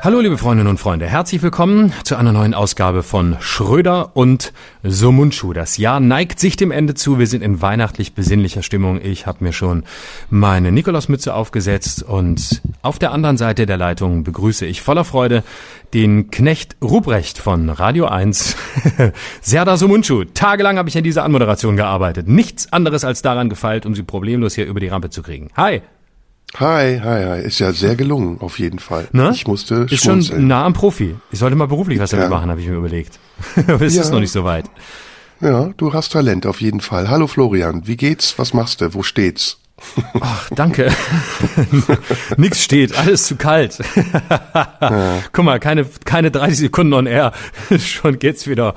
Hallo liebe Freundinnen und Freunde, herzlich willkommen zu einer neuen Ausgabe von Schröder und Sumunchu. Das Jahr neigt sich dem Ende zu, wir sind in weihnachtlich besinnlicher Stimmung. Ich habe mir schon meine Nikolausmütze aufgesetzt und auf der anderen Seite der Leitung begrüße ich voller Freude den Knecht Ruprecht von Radio 1, Serda Sumunchu. Tagelang habe ich an dieser Anmoderation gearbeitet. Nichts anderes als daran gefeilt, um sie problemlos hier über die Rampe zu kriegen. Hi! Hi, hi, hi. Ist ja sehr gelungen, auf jeden Fall. Ne? Ich musste Ist schon nah am Profi. Ich sollte mal beruflich was damit Ja. machen, habe ich mir überlegt. Aber es Ja. ist noch nicht so weit. Ja, du hast Talent, auf jeden Fall. Hallo Florian, wie geht's? Was machst du? Wo steht's? Ach, danke. Nix steht, alles zu kalt. Guck mal, keine, keine 30 Sekunden on air. Schon geht's wieder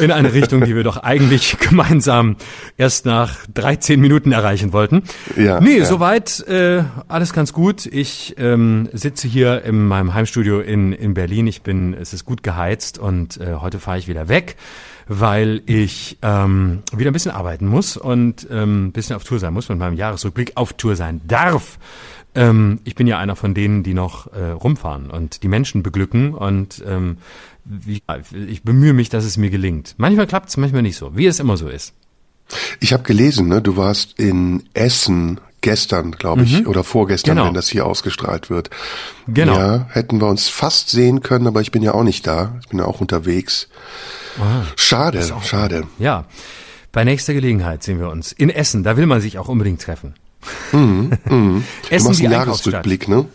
in eine Richtung, die wir doch eigentlich gemeinsam erst nach 13 Minuten erreichen wollten. Ja, nee, ja. soweit äh, alles ganz gut. Ich ähm, sitze hier in meinem Heimstudio in, in Berlin. Ich bin, es ist gut geheizt und äh, heute fahre ich wieder weg weil ich ähm, wieder ein bisschen arbeiten muss und ähm, ein bisschen auf Tour sein muss mit meinem Jahresrückblick auf Tour sein darf. Ähm, ich bin ja einer von denen, die noch äh, rumfahren und die Menschen beglücken und ähm, ich bemühe mich, dass es mir gelingt. Manchmal klappt es, manchmal nicht so, wie es immer so ist. Ich habe gelesen, ne, du warst in Essen gestern, glaube ich, oder vorgestern, Genau. wenn das hier ausgestrahlt wird. Genau. Ja, hätten wir uns fast sehen können, aber ich bin ja auch nicht da. Ich bin ja auch unterwegs. Schade, schade. Ja, bei nächster Gelegenheit sehen wir uns in Essen. Da will man sich auch unbedingt treffen. Du Essen machst die einen Einkaufsstadt. Jahresrückblick, ne?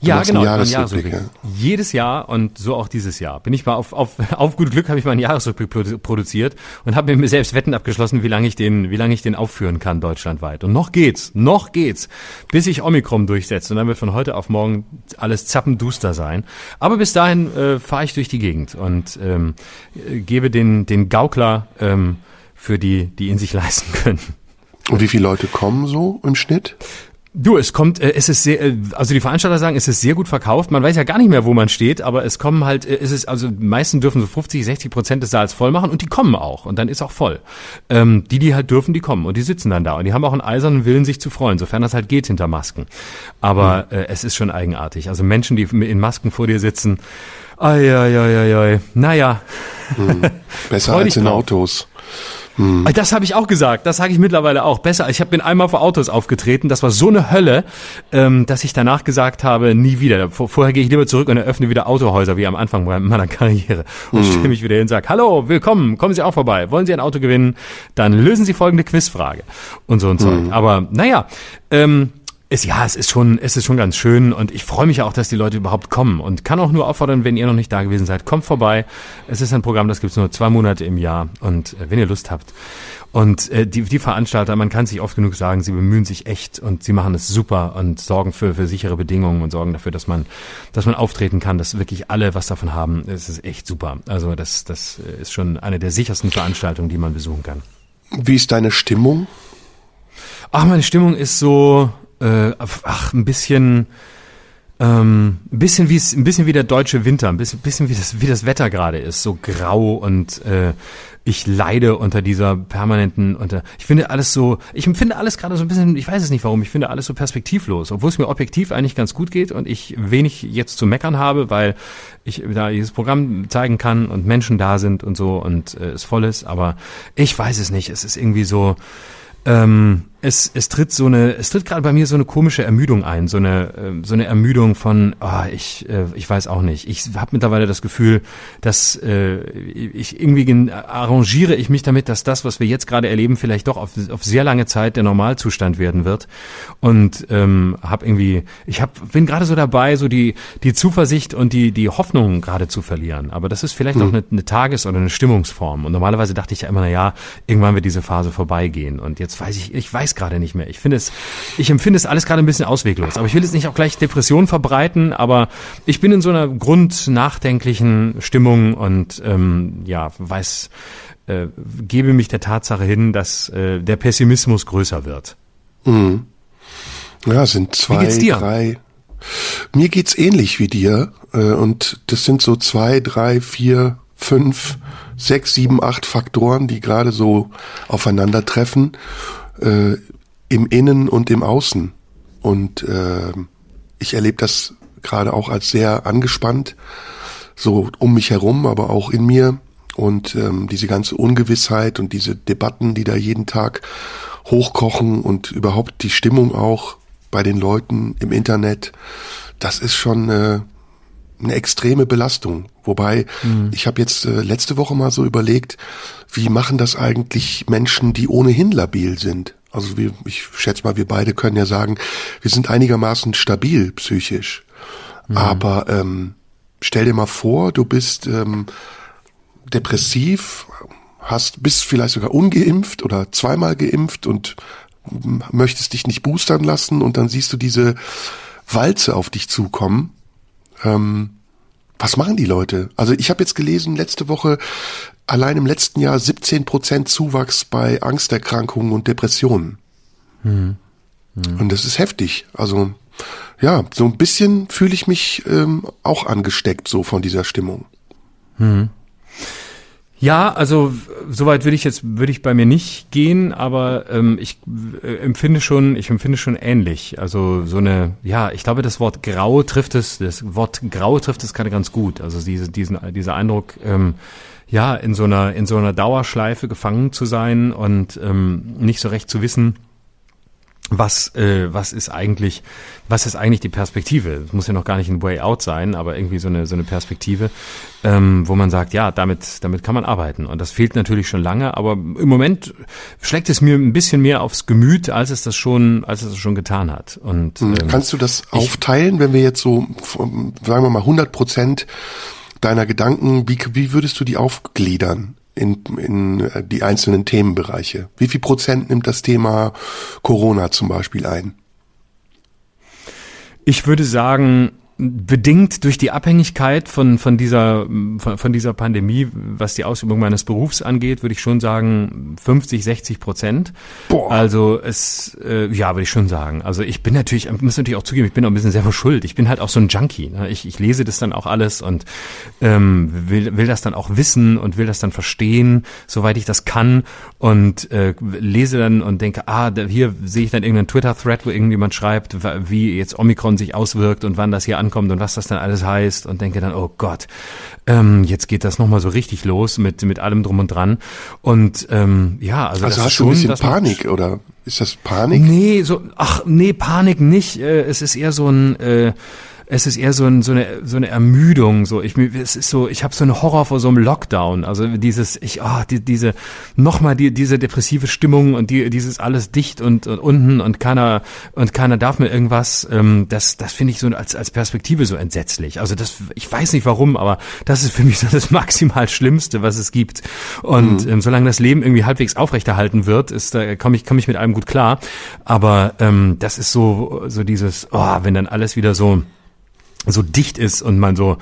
Ja, genau, einen Jahresrückblick, Jahresrückblick. Jedes Jahr und so auch dieses Jahr. Bin ich mal auf, auf, auf gut Glück habe ich mal einen Jahresrückblick produ- produziert und habe mir selbst Wetten abgeschlossen, wie lange ich den, wie lange ich den aufführen kann deutschlandweit. Und noch geht's, noch geht's, bis sich Omikron durchsetzt und dann wird von heute auf morgen alles zappenduster sein. Aber bis dahin äh, fahre ich durch die Gegend und ähm, äh, gebe den, den Gaukler ähm, für die, die ihn sich leisten können. Und wie viele Leute kommen so im Schnitt? Du, es kommt, äh, es ist sehr, äh, also die Veranstalter sagen, es ist sehr gut verkauft. Man weiß ja gar nicht mehr, wo man steht, aber es kommen halt, äh, es ist, also die meisten dürfen so 50, 60 Prozent des Saals voll machen und die kommen auch und dann ist auch voll. Ähm, die, die halt dürfen, die kommen und die sitzen dann da und die haben auch einen eisernen Willen, sich zu freuen, sofern das halt geht hinter Masken. Aber äh, es ist schon eigenartig. Also Menschen, die in Masken vor dir sitzen, ai, ai, ai, ai, ai. naja, Besser Freu als in drauf. Autos. Ah, Das habe ich auch gesagt. Das sage ich mittlerweile auch. Besser. Ich hab, bin einmal vor Autos aufgetreten. Das war so eine Hölle, ähm, dass ich danach gesagt habe, nie wieder. Vor, vorher gehe ich lieber zurück und eröffne wieder Autohäuser, wie am Anfang meiner Karriere. Und stelle mich wieder hin und sage, hallo, willkommen, kommen Sie auch vorbei. Wollen Sie ein Auto gewinnen? Dann lösen Sie folgende Quizfrage. Und so und so. Aber naja, ähm, es, ja, es ist schon, es ist schon ganz schön und ich freue mich auch, dass die Leute überhaupt kommen und kann auch nur auffordern, wenn ihr noch nicht da gewesen seid, kommt vorbei. Es ist ein Programm, das gibt's nur zwei Monate im Jahr und äh, wenn ihr Lust habt. Und äh, die, die Veranstalter, man kann sich oft genug sagen, sie bemühen sich echt und sie machen es super und sorgen für, für sichere Bedingungen und sorgen dafür, dass man, dass man auftreten kann, dass wirklich alle was davon haben. Es ist echt super. Also das, das äh, ist schon eine der sichersten Veranstaltungen, die man besuchen kann. Wie ist deine Stimmung? Ach, meine Stimmung ist so, äh, ach, ein bisschen, ähm, ein bisschen wie ein bisschen wie der deutsche Winter, ein bisschen, bisschen wie das, wie das Wetter gerade ist, so grau und äh, ich leide unter dieser permanenten, unter, ich finde alles so, ich empfinde alles gerade so ein bisschen, ich weiß es nicht warum, ich finde alles so perspektivlos, obwohl es mir objektiv eigentlich ganz gut geht und ich wenig jetzt zu meckern habe, weil ich da dieses Programm zeigen kann und Menschen da sind und so und äh, es voll ist, aber ich weiß es nicht, es ist irgendwie so, ähm, es, es tritt so eine, es tritt gerade bei mir so eine komische Ermüdung ein, so eine, ähm, so eine Ermüdung von, ah, ich, äh, ich weiß auch nicht. Ich habe mittlerweile das Gefühl, dass äh, ich irgendwie gen- arrangiere ich mich damit, dass das, was wir jetzt gerade erleben, vielleicht doch auf, auf sehr lange Zeit der Normalzustand werden wird. Und ähm, habe irgendwie, ich hab, bin gerade so dabei, so die, die Zuversicht und die, die Hoffnung gerade zu verlieren. Aber das ist vielleicht auch eine, eine Tages- oder eine Stimmungsform. Und normalerweise dachte ich ja immer, na ja, irgendwann wird diese Phase vorbeigehen. Und jetzt weiß ich, ich weiß gerade nicht mehr. Ich finde es, ich empfinde es alles gerade ein bisschen ausweglos. Aber ich will jetzt nicht auch gleich Depressionen verbreiten, aber ich bin in so einer grundnachdenklichen Stimmung und ähm, ja, weiß, äh, gebe mich der Tatsache hin, dass äh, der Pessimismus größer wird. Ja, es sind zwei, geht's dir? drei. Mir geht's ähnlich wie dir. äh, Und das sind so zwei, drei, vier, fünf, sechs, sieben, acht Faktoren, die gerade so aufeinandertreffen, äh, im Innen und im Außen. und äh, ich erlebe das gerade auch als sehr angespannt, so um mich herum, aber auch in mir. Und ähm, diese ganze Ungewissheit und diese Debatten, die da jeden Tag hochkochen und überhaupt die Stimmung auch bei den Leuten im Internet, das ist schon äh, eine extreme Belastung. Wobei, mhm. ich habe jetzt äh, letzte Woche mal so überlegt, wie machen das eigentlich Menschen, die ohnehin labil sind? Also wir, ich schätze mal, wir beide können ja sagen, wir sind einigermaßen stabil psychisch. Mhm. Aber ähm, stell dir mal vor, du bist ähm, depressiv, hast, bist vielleicht sogar ungeimpft oder zweimal geimpft und möchtest dich nicht boostern lassen und dann siehst du diese Walze auf dich zukommen. Ähm, was machen die Leute? Also ich habe jetzt gelesen, letzte Woche allein im letzten Jahr 17 Prozent Zuwachs bei Angsterkrankungen und Depressionen. Hm. Hm. Und das ist heftig. Also ja, so ein bisschen fühle ich mich ähm, auch angesteckt so von dieser Stimmung. Hm. Ja, also soweit würde ich jetzt würde ich bei mir nicht gehen, aber ähm, ich äh, empfinde schon, ich empfinde schon ähnlich. Also so eine, ja, ich glaube, das Wort Grau trifft es, das Wort Grau trifft es gerade ganz gut. Also diese, diesen, dieser Eindruck, ähm, ja, in so einer in so einer Dauerschleife gefangen zu sein und ähm, nicht so recht zu wissen, was, äh, was ist eigentlich, was ist eigentlich die Perspektive? Es muss ja noch gar nicht ein Way Out sein, aber irgendwie so eine, so eine Perspektive, ähm, wo man sagt, ja, damit, damit kann man arbeiten. Und das fehlt natürlich schon lange, aber im Moment schlägt es mir ein bisschen mehr aufs Gemüt, als es das schon, als es das schon getan hat. Und, hm, ähm, Kannst du das aufteilen, wenn wir jetzt so, sagen wir mal, 100 Prozent deiner Gedanken, wie, wie würdest du die aufgliedern? In, in äh, die einzelnen Themenbereiche? Wie viel Prozent nimmt das Thema Corona zum Beispiel ein? Ich würde sagen, bedingt durch die Abhängigkeit von, von, dieser, von, von dieser Pandemie, was die Ausübung meines Berufs angeht, würde ich schon sagen 50, 60 Prozent. Boah. Also es, äh, ja, würde ich schon sagen. Also ich bin natürlich, ich muss natürlich auch zugeben, ich bin auch ein bisschen selber schuld. Ich bin halt auch so ein Junkie. Ne? Ich, ich lese das dann auch alles und ähm, will, will das dann auch wissen und will das dann verstehen, soweit ich das kann und äh, lese dann und denke, ah, da, hier sehe ich dann irgendeinen Twitter-Thread, wo irgendjemand schreibt, wie jetzt Omikron sich auswirkt und wann das hier ankommt und was das dann alles heißt und denke dann, oh Gott, ähm, jetzt geht das nochmal so richtig los mit, mit allem drum und dran. Und ähm, ja, also, also das hast ist du schon, ein bisschen Panik oder ist das Panik? Nee, so, ach nee, Panik nicht. Äh, es ist eher so ein äh, es ist eher so, ein, so, eine, so eine Ermüdung. So, ich, es ist so, ich habe so einen Horror vor so einem Lockdown. Also dieses, ich, ah, die, diese, nochmal die, diese depressive Stimmung und die, dieses alles dicht und, und unten und keiner und keiner darf mir irgendwas. Ähm, das, das finde ich so als als Perspektive so entsetzlich. Also das, ich weiß nicht warum, aber das ist für mich so das maximal Schlimmste, was es gibt. Und mhm. ähm, solange das Leben irgendwie halbwegs aufrechterhalten wird, ist da komme ich komme ich mit allem gut klar. Aber ähm, das ist so so dieses, oh, wenn dann alles wieder so so dicht ist und man so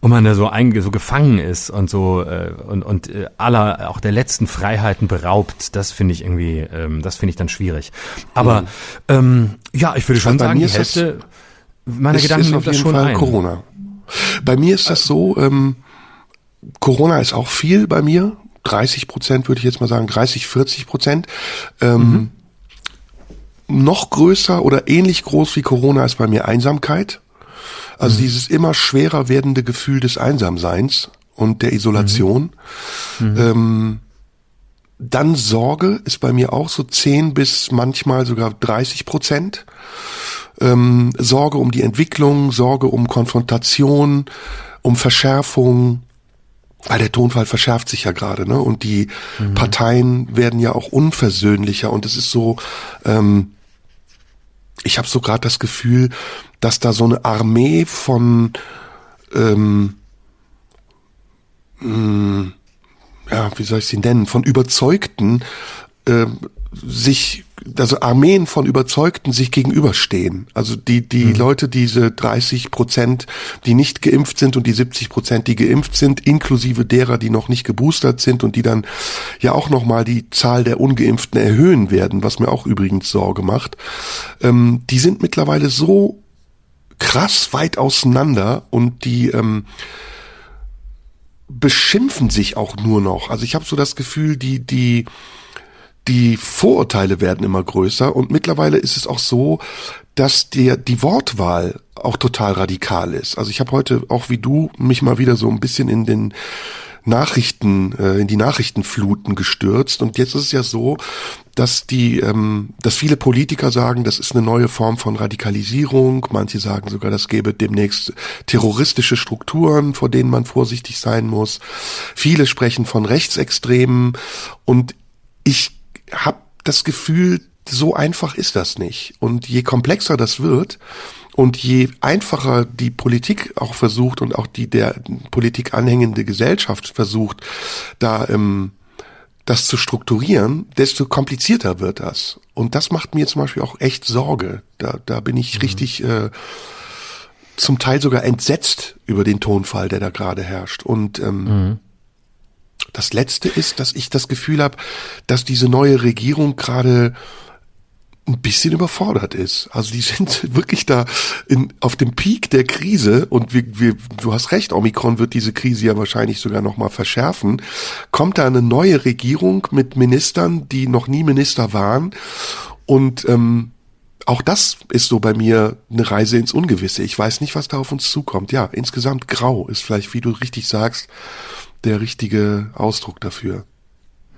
und man da so einge so gefangen ist und so äh, und und äh, aller auch der letzten Freiheiten beraubt, das finde ich irgendwie, ähm, das finde ich dann schwierig. Aber mhm. ähm, ja, ich würde schon sagen, die Hälfte meiner Gedanken ist auf jeden Fall ein. Corona. Bei mir ist das so, ähm, Corona ist auch viel bei mir, 30 Prozent würde ich jetzt mal sagen, 30, 40 Prozent. Ähm, mhm. Noch größer oder ähnlich groß wie Corona ist bei mir Einsamkeit. Also mhm. dieses immer schwerer werdende Gefühl des Einsamseins und der Isolation. Mhm. mhm. Ähm, dann Sorge ist bei mir auch so 10 bis manchmal sogar 30 Prozent. Ähm, Sorge um die Entwicklung, Sorge um Konfrontation, um Verschärfung, weil der Tonfall verschärft sich ja gerade, ne? Und die mhm. Parteien werden ja auch unversöhnlicher und es ist so, ähm, ich habe so gerade das Gefühl, dass da so eine Armee von ähm, mh, hm, ja, wie soll ich sie nennen, von Überzeugten äh, sich, also Armeen von Überzeugten sich gegenüberstehen. Also die, die mhm. Leute, diese 30 Prozent, die nicht geimpft sind und die 70 Prozent, die geimpft sind, inklusive derer, die noch nicht geboostert sind und die dann ja auch nochmal die Zahl der Ungeimpften erhöhen werden, was mir auch übrigens Sorge macht, ähm, die sind mittlerweile so krass weit auseinander und die ähm, beschimpfen sich auch nur noch. Also ich habe so das Gefühl, die, die die Vorurteile werden immer größer und mittlerweile ist es auch so, dass der die Wortwahl auch total radikal ist. Also ich habe heute auch wie du mich mal wieder so ein bisschen in den Nachrichten, äh, in die Nachrichtenfluten gestürzt. Und jetzt ist es ja so, dass die, ähm, dass viele Politiker sagen, das ist eine neue Form von Radikalisierung. Manche sagen sogar, das gäbe demnächst terroristische Strukturen, vor denen man vorsichtig sein muss. Viele sprechen von Rechtsextremen. Und ich habe das Gefühl, so einfach ist das nicht. Und je komplexer das wird, und je einfacher die Politik auch versucht und auch die der Politik anhängende Gesellschaft versucht, da ähm, das zu strukturieren, desto komplizierter wird das. Und das macht mir zum Beispiel auch echt Sorge. Da, da bin ich mhm. richtig äh, zum Teil sogar entsetzt über den Tonfall, der da gerade herrscht. Und ähm, mhm. Das Letzte ist, dass ich das Gefühl habe, dass diese neue Regierung gerade ein bisschen überfordert ist. Also die sind wirklich da in, auf dem Peak der Krise und wir, wir, du hast recht, Omikron wird diese Krise ja wahrscheinlich sogar nochmal verschärfen. Kommt da eine neue Regierung mit Ministern, die noch nie Minister waren und ähm, auch das ist so bei mir eine Reise ins Ungewisse. Ich weiß nicht, was da auf uns zukommt. Ja, insgesamt grau ist vielleicht, wie du richtig sagst, der richtige Ausdruck dafür.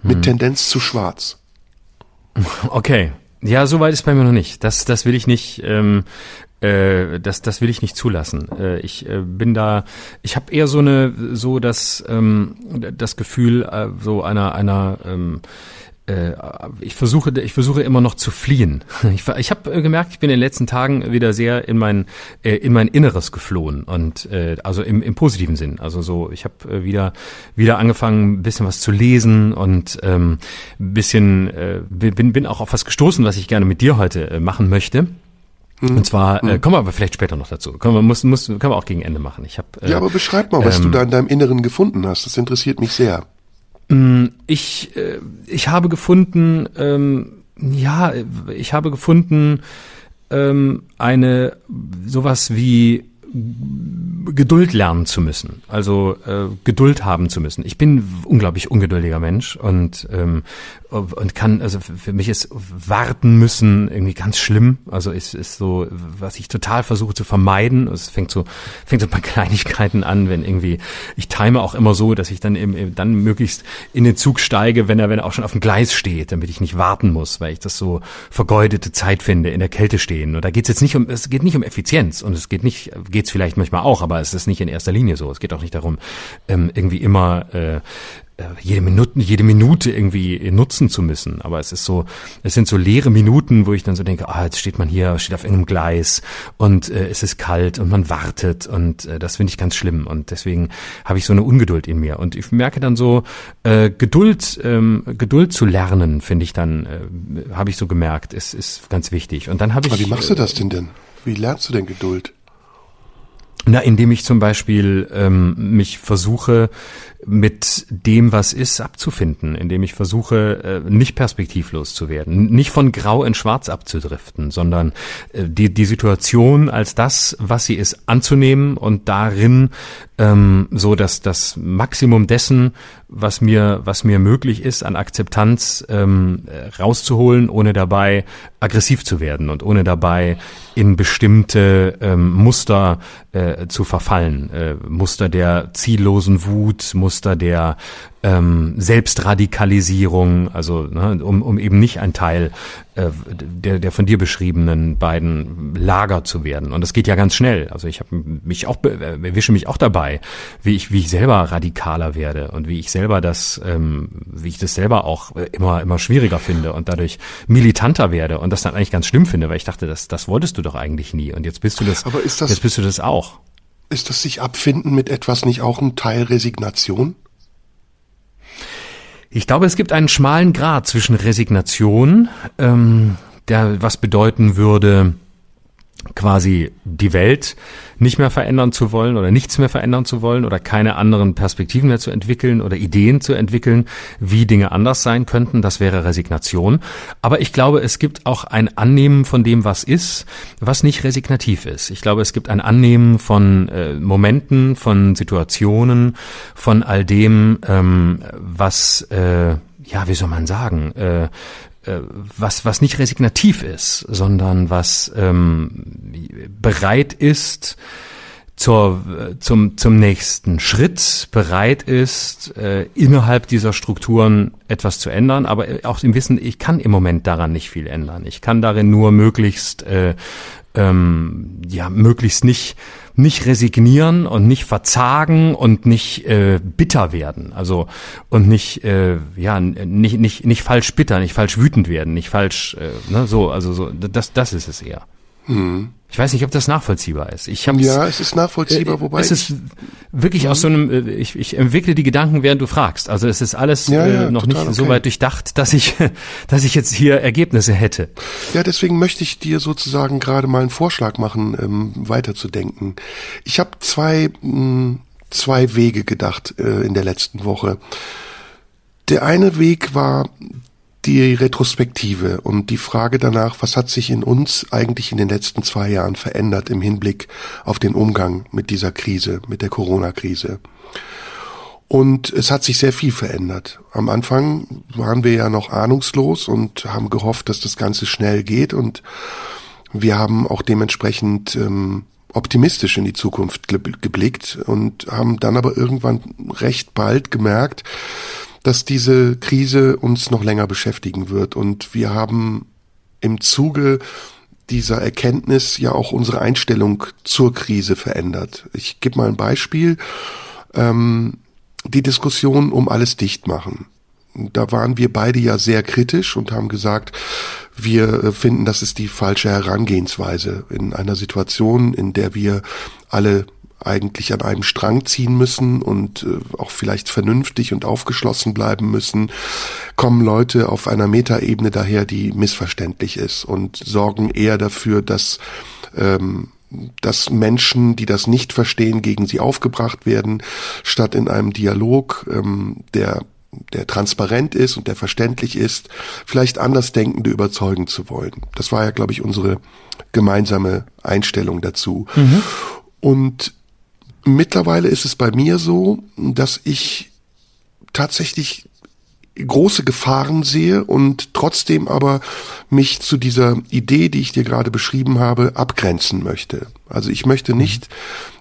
Mit hm. Tendenz zu schwarz. Okay, ja, so weit ist bei mir noch nicht. Das, das will ich nicht. Ähm, äh, das, das will ich nicht zulassen. Äh, ich äh, bin da, ich habe eher so eine, so das, ähm, das Gefühl äh, so einer, einer ähm, äh, ich versuche, ich versuche immer noch zu fliehen. Ich, ich habe äh, gemerkt, ich bin in den letzten Tagen wieder sehr in mein äh, in mein Inneres geflohen und äh, also im, im positiven Sinn. Also so, ich habe äh, wieder wieder angefangen, ein bisschen was zu lesen und ähm, bisschen äh, bin bin auch auf was gestoßen, was ich gerne mit dir heute äh, machen möchte. Mhm. Und zwar äh, mhm. kommen wir aber vielleicht später noch dazu. Können wir muss, muss können wir auch gegen Ende machen. Ich hab, äh, ja, aber beschreib mal, was ähm, du da in deinem Inneren gefunden hast. Das interessiert mich sehr. Mm, ich, äh, ich habe gefunden, ähm, ja, ich habe gefunden ähm, eine sowas wie Geduld lernen zu müssen, also äh, Geduld haben zu müssen. Ich bin unglaublich ungeduldiger Mensch und ähm, und kann also für mich ist warten müssen irgendwie ganz schlimm. Also ist ist so was ich total versuche zu vermeiden. Es fängt so fängt so bei Kleinigkeiten an, wenn irgendwie ich time auch immer so, dass ich dann eben dann möglichst in den Zug steige, wenn er wenn er auch schon auf dem Gleis steht, damit ich nicht warten muss, weil ich das so vergeudete Zeit finde, in der Kälte stehen. Und da geht es jetzt nicht um es geht nicht um Effizienz und es geht nicht geht's vielleicht manchmal auch, aber es ist nicht in erster Linie so. Es geht auch nicht darum, ähm, irgendwie immer äh, äh, jede Minute, jede Minute irgendwie nutzen zu müssen. Aber es ist so, es sind so leere Minuten, wo ich dann so denke, ah, jetzt steht man hier, steht auf irgendeinem Gleis und äh, es ist kalt und man wartet und äh, das finde ich ganz schlimm und deswegen habe ich so eine Ungeduld in mir und ich merke dann so äh, Geduld, ähm, Geduld zu lernen, finde ich dann, äh, habe ich so gemerkt, ist ist ganz wichtig. Und dann habe ich. Aber wie machst du das denn denn? Wie lernst du denn Geduld? Na, indem ich zum Beispiel ähm, mich versuche, mit dem, was ist, abzufinden, indem ich versuche, äh, nicht perspektivlos zu werden, nicht von grau in schwarz abzudriften, sondern äh, die, die Situation als das, was sie ist, anzunehmen und darin ähm, so dass das Maximum dessen, was mir, was mir möglich ist, an Akzeptanz ähm, rauszuholen, ohne dabei aggressiv zu werden und ohne dabei in bestimmte ähm, Muster äh, zu verfallen. Äh, Muster der ziellosen Wut, Muster der ähm, Selbstradikalisierung, also ne, um, um eben nicht ein Teil äh, der, der von dir beschriebenen beiden Lager zu werden. Und das geht ja ganz schnell. Also ich habe mich auch äh, erwische mich auch dabei, wie ich wie ich selber radikaler werde und wie ich selber das, ähm, wie ich das selber auch immer immer schwieriger finde und dadurch militanter werde und das dann eigentlich ganz schlimm finde, weil ich dachte, das das wolltest du doch eigentlich nie und jetzt bist du das. Aber ist das jetzt bist du das auch. Ist das sich abfinden mit etwas nicht auch ein Teil Resignation? Ich glaube, es gibt einen schmalen Grad zwischen Resignation, ähm, der was bedeuten würde, quasi die Welt nicht mehr verändern zu wollen oder nichts mehr verändern zu wollen oder keine anderen Perspektiven mehr zu entwickeln oder Ideen zu entwickeln, wie Dinge anders sein könnten. Das wäre Resignation. Aber ich glaube, es gibt auch ein Annehmen von dem, was ist, was nicht resignativ ist. Ich glaube, es gibt ein Annehmen von äh, Momenten, von Situationen, von all dem, ähm, was äh, ja, wie soll man sagen, äh, was, was nicht resignativ ist, sondern was ähm, bereit ist, zur, zum, zum nächsten Schritt bereit ist, äh, innerhalb dieser Strukturen etwas zu ändern, aber auch im Wissen, ich kann im Moment daran nicht viel ändern. Ich kann darin nur möglichst, äh, ähm, ja, möglichst nicht nicht resignieren und nicht verzagen und nicht äh, bitter werden. Also und nicht äh, ja nicht nicht nicht falsch bitter, nicht falsch wütend werden, nicht falsch äh, ne, so also so das das ist es eher. Hm. Ich weiß nicht, ob das nachvollziehbar ist. Ich hab's, ja, es ist nachvollziehbar, äh, wobei es ist wirklich mhm. aus so einem. Äh, ich, ich entwickle die Gedanken, während du fragst. Also es ist alles ja, ja, äh, noch nicht okay. so weit durchdacht, dass ich, dass ich jetzt hier Ergebnisse hätte. Ja, deswegen möchte ich dir sozusagen gerade mal einen Vorschlag machen, ähm, weiterzudenken. Ich habe zwei mh, hm, zwei Wege gedacht äh, in der letzten Woche. Der eine Weg war die Retrospektive und die Frage danach, was hat sich in uns eigentlich in den letzten zwei Jahren verändert im Hinblick auf den Umgang mit dieser Krise, mit der Corona-Krise. Und es hat sich sehr viel verändert. Am Anfang waren wir ja noch ahnungslos und haben gehofft, dass das Ganze schnell geht und wir haben auch dementsprechend ähm, optimistisch in die Zukunft geblickt und haben dann aber irgendwann recht bald gemerkt, dass diese Krise uns noch länger beschäftigen wird. Und wir haben im Zuge dieser Erkenntnis ja auch unsere Einstellung zur Krise verändert. Ich gebe mal ein Beispiel. Ähm, die Diskussion um alles dicht machen. Da waren wir beide ja sehr kritisch und haben gesagt, wir äh, finden, das ist die falsche Herangehensweise in einer Situation, in der wir alle eigentlich an einem Strang ziehen müssen und äh, auch vielleicht vernünftig und aufgeschlossen bleiben müssen, kommen Leute auf einer Metaebene daher, die missverständlich ist und sorgen eher dafür, dass ähm, dass Menschen, die das nicht verstehen, gegen sie aufgebracht werden, statt in einem Dialog, ähm, der der transparent ist und der verständlich ist, vielleicht Andersdenkende überzeugen zu wollen. Das war ja, glaube ich, unsere gemeinsame Einstellung dazu. Mhm. Und Mittlerweile ist es bei mir so, dass ich tatsächlich große Gefahren sehe und trotzdem aber mich zu dieser Idee, die ich dir gerade beschrieben habe, abgrenzen möchte. Also ich möchte nicht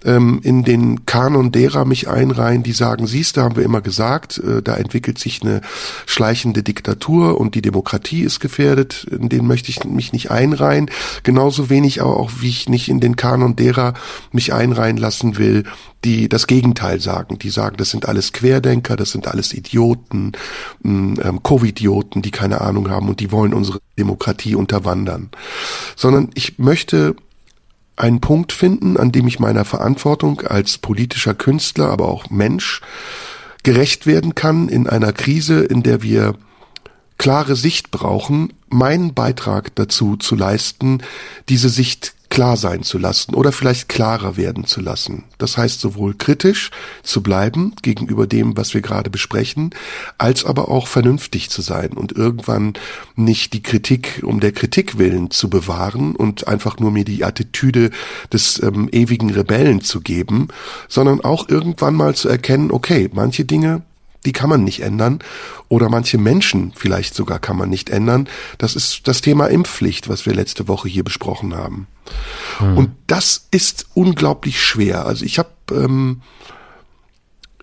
ähm, in den Kanon derer mich einreihen, die sagen, siehst, da haben wir immer gesagt, äh, da entwickelt sich eine schleichende Diktatur und die Demokratie ist gefährdet. In den möchte ich mich nicht einreihen. Genauso wenig aber auch, wie ich nicht in den Kanon derer mich einreihen lassen will, die das Gegenteil sagen. Die sagen, das sind alles Querdenker, das sind alles Idioten, ähm, Covidioten, die keine Ahnung haben und die wollen unsere Demokratie unterwandern. Sondern ich möchte einen Punkt finden, an dem ich meiner Verantwortung als politischer Künstler, aber auch Mensch gerecht werden kann in einer Krise, in der wir klare Sicht brauchen, meinen Beitrag dazu zu leisten, diese Sicht klar sein zu lassen oder vielleicht klarer werden zu lassen. Das heißt sowohl kritisch zu bleiben gegenüber dem, was wir gerade besprechen, als aber auch vernünftig zu sein und irgendwann nicht die Kritik um der Kritik willen zu bewahren und einfach nur mir die Attitüde des ähm, ewigen Rebellen zu geben, sondern auch irgendwann mal zu erkennen, okay, manche Dinge die kann man nicht ändern. Oder manche Menschen vielleicht sogar kann man nicht ändern. Das ist das Thema Impfpflicht, was wir letzte Woche hier besprochen haben. Hm. Und das ist unglaublich schwer. Also ich habe, ähm,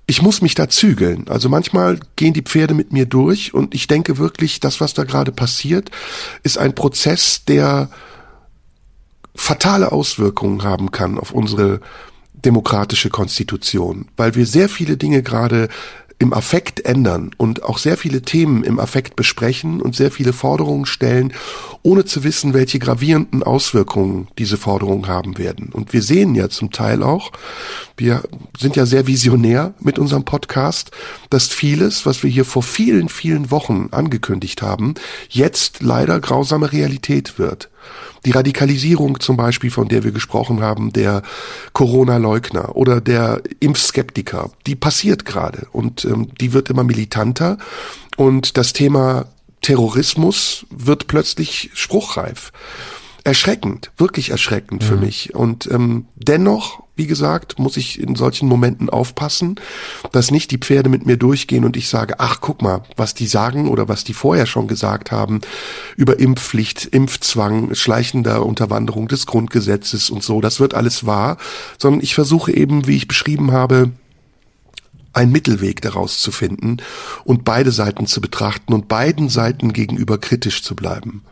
ich muss mich da zügeln. Also manchmal gehen die Pferde mit mir durch und ich denke wirklich, das, was da gerade passiert, ist ein Prozess, der fatale Auswirkungen haben kann auf unsere demokratische Konstitution, weil wir sehr viele Dinge gerade im Affekt ändern und auch sehr viele Themen im Affekt besprechen und sehr viele Forderungen stellen, ohne zu wissen, welche gravierenden Auswirkungen diese Forderungen haben werden. Und wir sehen ja zum Teil auch, wir sind ja sehr visionär mit unserem Podcast, dass vieles, was wir hier vor vielen, vielen Wochen angekündigt haben, jetzt leider grausame Realität wird. Die Radikalisierung zum Beispiel, von der wir gesprochen haben, der Corona-Leugner oder der Impfskeptiker, die passiert gerade und ähm, die wird immer militanter und das Thema Terrorismus wird plötzlich spruchreif. Erschreckend, wirklich erschreckend mhm. für mich. Und ähm, dennoch, wie gesagt, muss ich in solchen Momenten aufpassen, dass nicht die Pferde mit mir durchgehen und ich sage, ach, guck mal, was die sagen oder was die vorher schon gesagt haben über Impfpflicht, Impfzwang, schleichender Unterwanderung des Grundgesetzes und so, das wird alles wahr, sondern ich versuche eben, wie ich beschrieben habe, einen Mittelweg daraus zu finden und beide Seiten zu betrachten und beiden Seiten gegenüber kritisch zu bleiben.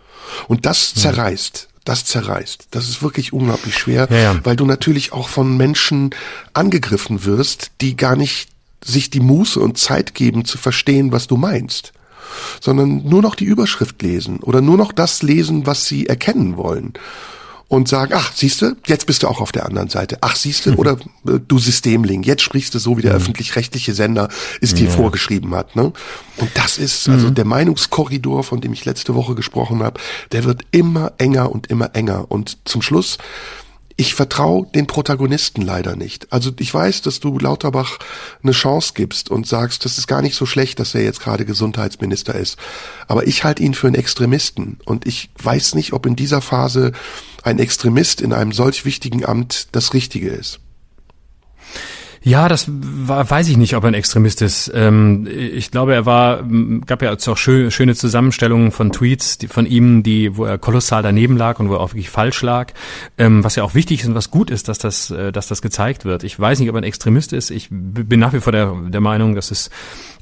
Und das hm. zerreißt das zerreißt. Das ist wirklich unglaublich schwer, ja, ja. weil du natürlich auch von Menschen angegriffen wirst, die gar nicht sich die Muße und Zeit geben zu verstehen, was du meinst, sondern nur noch die Überschrift lesen oder nur noch das lesen, was sie erkennen wollen und sagen, ach, siehst du, jetzt bist du auch auf der anderen Seite. Ach, siehst du, oder äh, du Systemling, jetzt sprichst du so, wie der mhm. öffentlich-rechtliche Sender es dir ja. vorgeschrieben hat. Ne? Und das ist, also mhm. der Meinungskorridor, von dem ich letzte Woche gesprochen habe, der wird immer enger und immer enger. Und zum Schluss ich vertraue den Protagonisten leider nicht. Also ich weiß, dass du Lauterbach eine Chance gibst und sagst, das ist gar nicht so schlecht, dass er jetzt gerade Gesundheitsminister ist. Aber ich halte ihn für einen Extremisten und ich weiß nicht, ob in dieser Phase ein Extremist in einem solch wichtigen Amt das Richtige ist. Ja, das war, weiß ich nicht, ob er ein Extremist ist. Ähm, ich glaube, er war, gab ja auch schön, schöne Zusammenstellungen von Tweets die, von ihm, die, wo er kolossal daneben lag und wo er auch wirklich falsch lag. Ähm, was ja auch wichtig ist und was gut ist, dass das, äh, dass das gezeigt wird. Ich weiß nicht, ob er ein Extremist ist. Ich bin nach wie vor der, der Meinung, dass es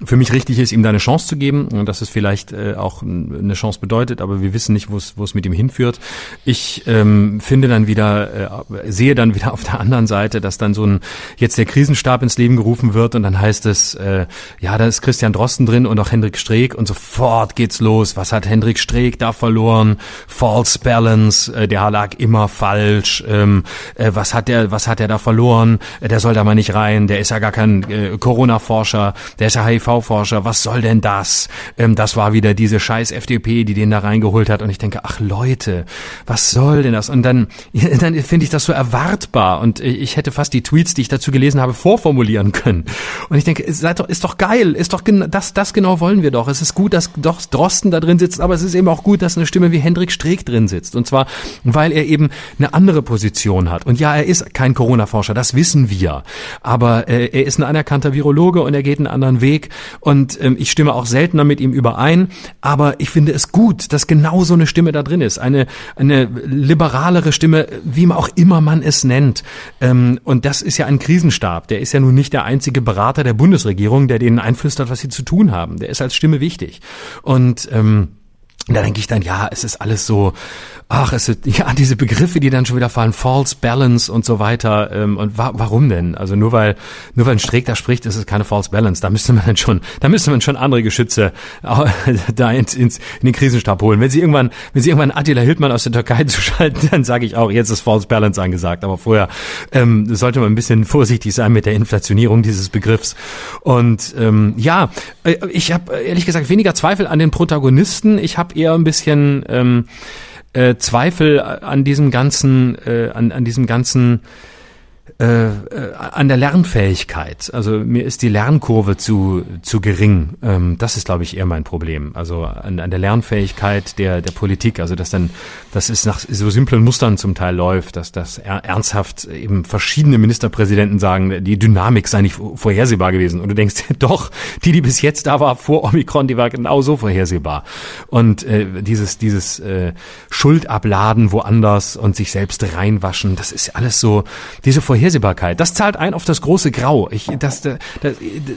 für mich richtig ist, ihm da eine Chance zu geben und dass es vielleicht äh, auch eine Chance bedeutet, aber wir wissen nicht, wo es, wo es mit ihm hinführt. Ich ähm, finde dann wieder, äh, sehe dann wieder auf der anderen Seite, dass dann so ein, jetzt der Krisen Krisenstab ins Leben gerufen wird und dann heißt es, äh, ja, da ist Christian Drosten drin und auch Hendrik Streeck und sofort geht's los. Was hat Hendrik Streeck da verloren? False Balance, äh, der lag immer falsch. Ähm, äh, was hat der, was hat der da verloren? Äh, der soll da mal nicht rein. Der ist ja gar kein äh, Corona-Forscher, der ist ja HIV-Forscher. Was soll denn das? Ähm, das war wieder diese scheiß FDP, die den da reingeholt hat. Und ich denke, ach Leute, was soll denn das? Und dann, dann finde ich das so erwartbar. Und ich hätte fast die Tweets, die ich dazu gelesen habe, vorformulieren können. Und ich denke, ist doch, ist doch geil, ist doch das, das genau wollen wir doch. Es ist gut, dass doch Drosten da drin sitzt, aber es ist eben auch gut, dass eine Stimme wie Hendrik Streeck drin sitzt. Und zwar, weil er eben eine andere Position hat. Und ja, er ist kein Corona-Forscher, das wissen wir. Aber äh, er ist ein anerkannter Virologe und er geht einen anderen Weg. Und ähm, ich stimme auch seltener mit ihm überein. Aber ich finde es gut, dass genau so eine Stimme da drin ist. Eine, eine liberalere Stimme, wie auch immer man es nennt. Ähm, und das ist ja ein Krisenstab der ist ja nun nicht der einzige Berater der Bundesregierung, der denen einflüstert, was sie zu tun haben. Der ist als Stimme wichtig. Und ähm, da denke ich dann, ja, es ist alles so, ach, es ist, ja, diese Begriffe, die dann schon wieder fallen, False Balance und so weiter. Ähm, und wa warum denn? Also nur weil, nur weil ein Streeck da spricht, ist es keine False Balance. Da müsste man dann schon, da müsste man schon andere Geschütze da ins, ins, in den Krisenstab holen. Wenn sie irgendwann, wenn sie irgendwann Attila Hildmann aus der Türkei zuschalten, dann sage ich auch, jetzt ist False Balance angesagt. Aber vorher ähm, sollte man ein bisschen vorsichtig sein mit der Inflationierung dieses Begriffs. Und ähm, ja, äh, ich habe ehrlich gesagt weniger Zweifel an den Protagonisten. Ich habe eher ein bisschen ähm, äh, Zweifel an diesem ganzen, äh, an, an diesem ganzen äh, äh, an der Lernfähigkeit. Also mir ist die Lernkurve zu, zu gering. Ähm, das ist, glaube ich, eher mein Problem. Also an, an der Lernfähigkeit der, der Politik. Also dass dann, dass es nach so simplen Mustern zum Teil läuft, dass das ernsthaft eben verschiedene Ministerpräsidenten sagen, die Dynamik sei nicht vorhersehbar gewesen. Und du denkst, doch, die, die bis jetzt da war vor Omikron, die war genauso vorhersehbar. Und äh, dieses, dieses äh, Schuldabladen woanders und sich selbst reinwaschen, das ist alles so, diese Vorhersehbarkeit Vorhersehbarkeit. Das zahlt ein auf das große Grau. Ich, dass, dass,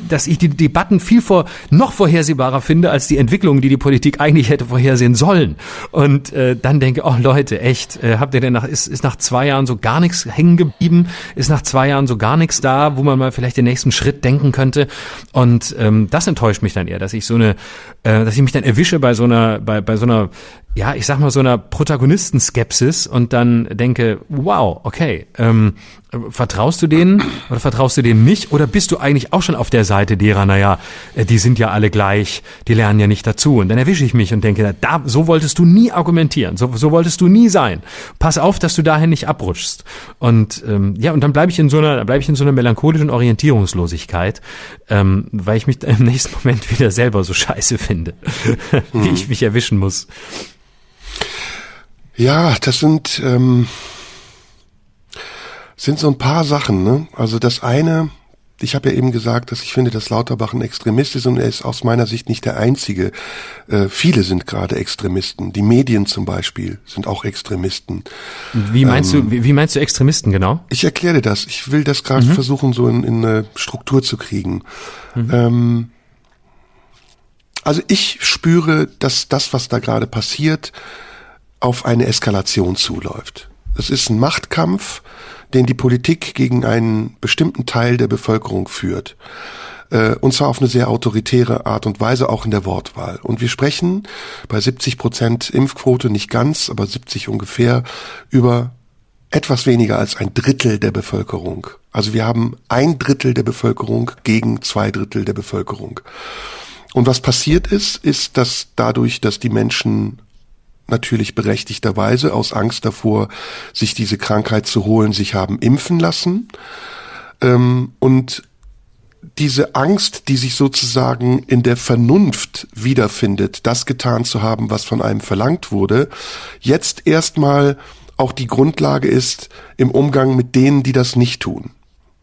dass ich die Debatten viel vor, noch vorhersehbarer finde als die Entwicklungen, die die Politik eigentlich hätte vorhersehen sollen. Und äh, dann denke, oh Leute, echt, äh, habt ihr denn nach, ist, ist nach zwei Jahren so gar nichts hängen geblieben? Ist nach zwei Jahren so gar nichts da, wo man mal vielleicht den nächsten Schritt denken könnte? Und ähm, das enttäuscht mich dann eher, dass ich so eine, äh, dass ich mich dann erwische bei so einer, bei, bei so einer ja, ich sag mal, so einer Protagonistenskepsis und dann denke, wow, okay, ähm, vertraust du denen oder vertraust du denen nicht? Oder bist du eigentlich auch schon auf der Seite derer, naja, äh, die sind ja alle gleich, die lernen ja nicht dazu. Und dann erwische ich mich und denke, da, so wolltest du nie argumentieren, so, so wolltest du nie sein. Pass auf, dass du dahin nicht abrutschst. Und ähm, ja, und dann bleibe ich in so einer, bleibe ich in so einer melancholischen Orientierungslosigkeit, ähm, weil ich mich im nächsten Moment wieder selber so scheiße finde, wie ich mich erwischen muss. Ja, das sind, ähm, sind so ein paar Sachen. Ne? Also das eine, ich habe ja eben gesagt, dass ich finde, dass Lauterbach ein Extremist ist und er ist aus meiner Sicht nicht der Einzige. Äh, viele sind gerade Extremisten. Die Medien zum Beispiel sind auch Extremisten. Wie meinst ähm, du, wie, wie, meinst du Extremisten genau? Ich erkläre dir das. Ich will das gerade mhm. versuchen, so in, in, eine Struktur zu kriegen. Mhm. Ähm, also ich spüre, dass das, was da gerade passiert, auf eine Eskalation zuläuft. Es ist ein Machtkampf, den die Politik gegen einen bestimmten Teil der Bevölkerung führt. Äh, und zwar auf eine sehr autoritäre Art und Weise, auch in der Wortwahl. Und wir sprechen bei 70 Prozent Impfquote nicht ganz, aber 70 ungefähr über etwas weniger als ein Drittel der Bevölkerung. Also wir haben ein Drittel der Bevölkerung gegen zwei Drittel der Bevölkerung. Und was passiert ist, ist, dass dadurch, dass die Menschen natürlich berechtigterweise aus Angst davor, sich diese Krankheit zu holen, sich haben impfen lassen. Ähm, und diese Angst, die sich sozusagen in der Vernunft wiederfindet, das getan zu haben, was von einem verlangt wurde, jetzt erstmal auch die Grundlage ist im Umgang mit denen, die das nicht tun.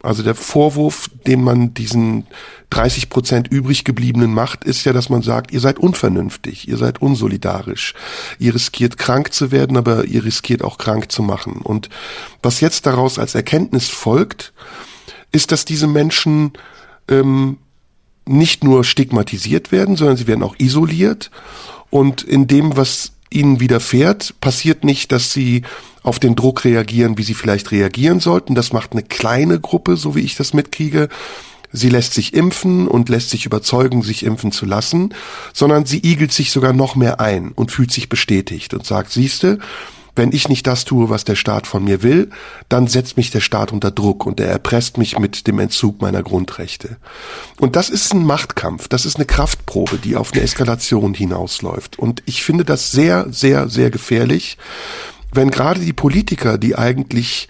Also der Vorwurf, den man diesen 30 Prozent übrig gebliebenen macht, ist ja, dass man sagt, ihr seid unvernünftig, ihr seid unsolidarisch, ihr riskiert krank zu werden, aber ihr riskiert auch krank zu machen. Und was jetzt daraus als Erkenntnis folgt, ist, dass diese Menschen ähm, nicht nur stigmatisiert werden, sondern sie werden auch isoliert. Und in dem, was ihnen widerfährt, passiert nicht, dass sie auf den Druck reagieren, wie sie vielleicht reagieren sollten. Das macht eine kleine Gruppe, so wie ich das mitkriege. Sie lässt sich impfen und lässt sich überzeugen, sich impfen zu lassen, sondern sie igelt sich sogar noch mehr ein und fühlt sich bestätigt und sagt, siehste, wenn ich nicht das tue, was der Staat von mir will, dann setzt mich der Staat unter Druck und er erpresst mich mit dem Entzug meiner Grundrechte. Und das ist ein Machtkampf, das ist eine Kraftprobe, die auf eine Eskalation hinausläuft. Und ich finde das sehr, sehr, sehr gefährlich, wenn gerade die Politiker, die eigentlich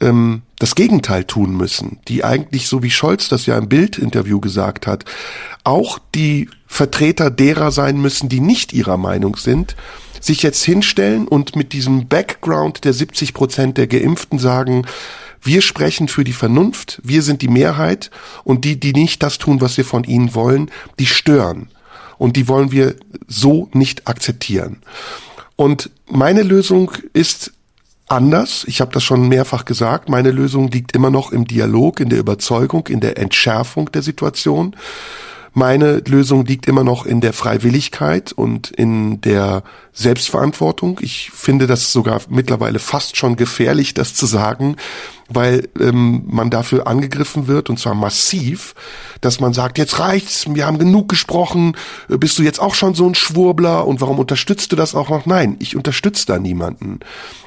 ähm, das Gegenteil tun müssen, die eigentlich, so wie Scholz das ja im Bildinterview gesagt hat, auch die Vertreter derer sein müssen, die nicht ihrer Meinung sind, sich jetzt hinstellen und mit diesem Background der 70 Prozent der Geimpften sagen, wir sprechen für die Vernunft, wir sind die Mehrheit und die, die nicht das tun, was wir von ihnen wollen, die stören. Und die wollen wir so nicht akzeptieren. Und meine Lösung ist anders. Ich habe das schon mehrfach gesagt. Meine Lösung liegt immer noch im Dialog, in der Überzeugung, in der Entschärfung der Situation. Meine Lösung liegt immer noch in der Freiwilligkeit und in der Selbstverantwortung. Ich finde das sogar mittlerweile fast schon gefährlich, das zu sagen, weil ähm, man dafür angegriffen wird und zwar massiv, dass man sagt, jetzt reicht's, wir haben genug gesprochen, bist du jetzt auch schon so ein Schwurbler und warum unterstützt du das auch noch? Nein, ich unterstütze da niemanden,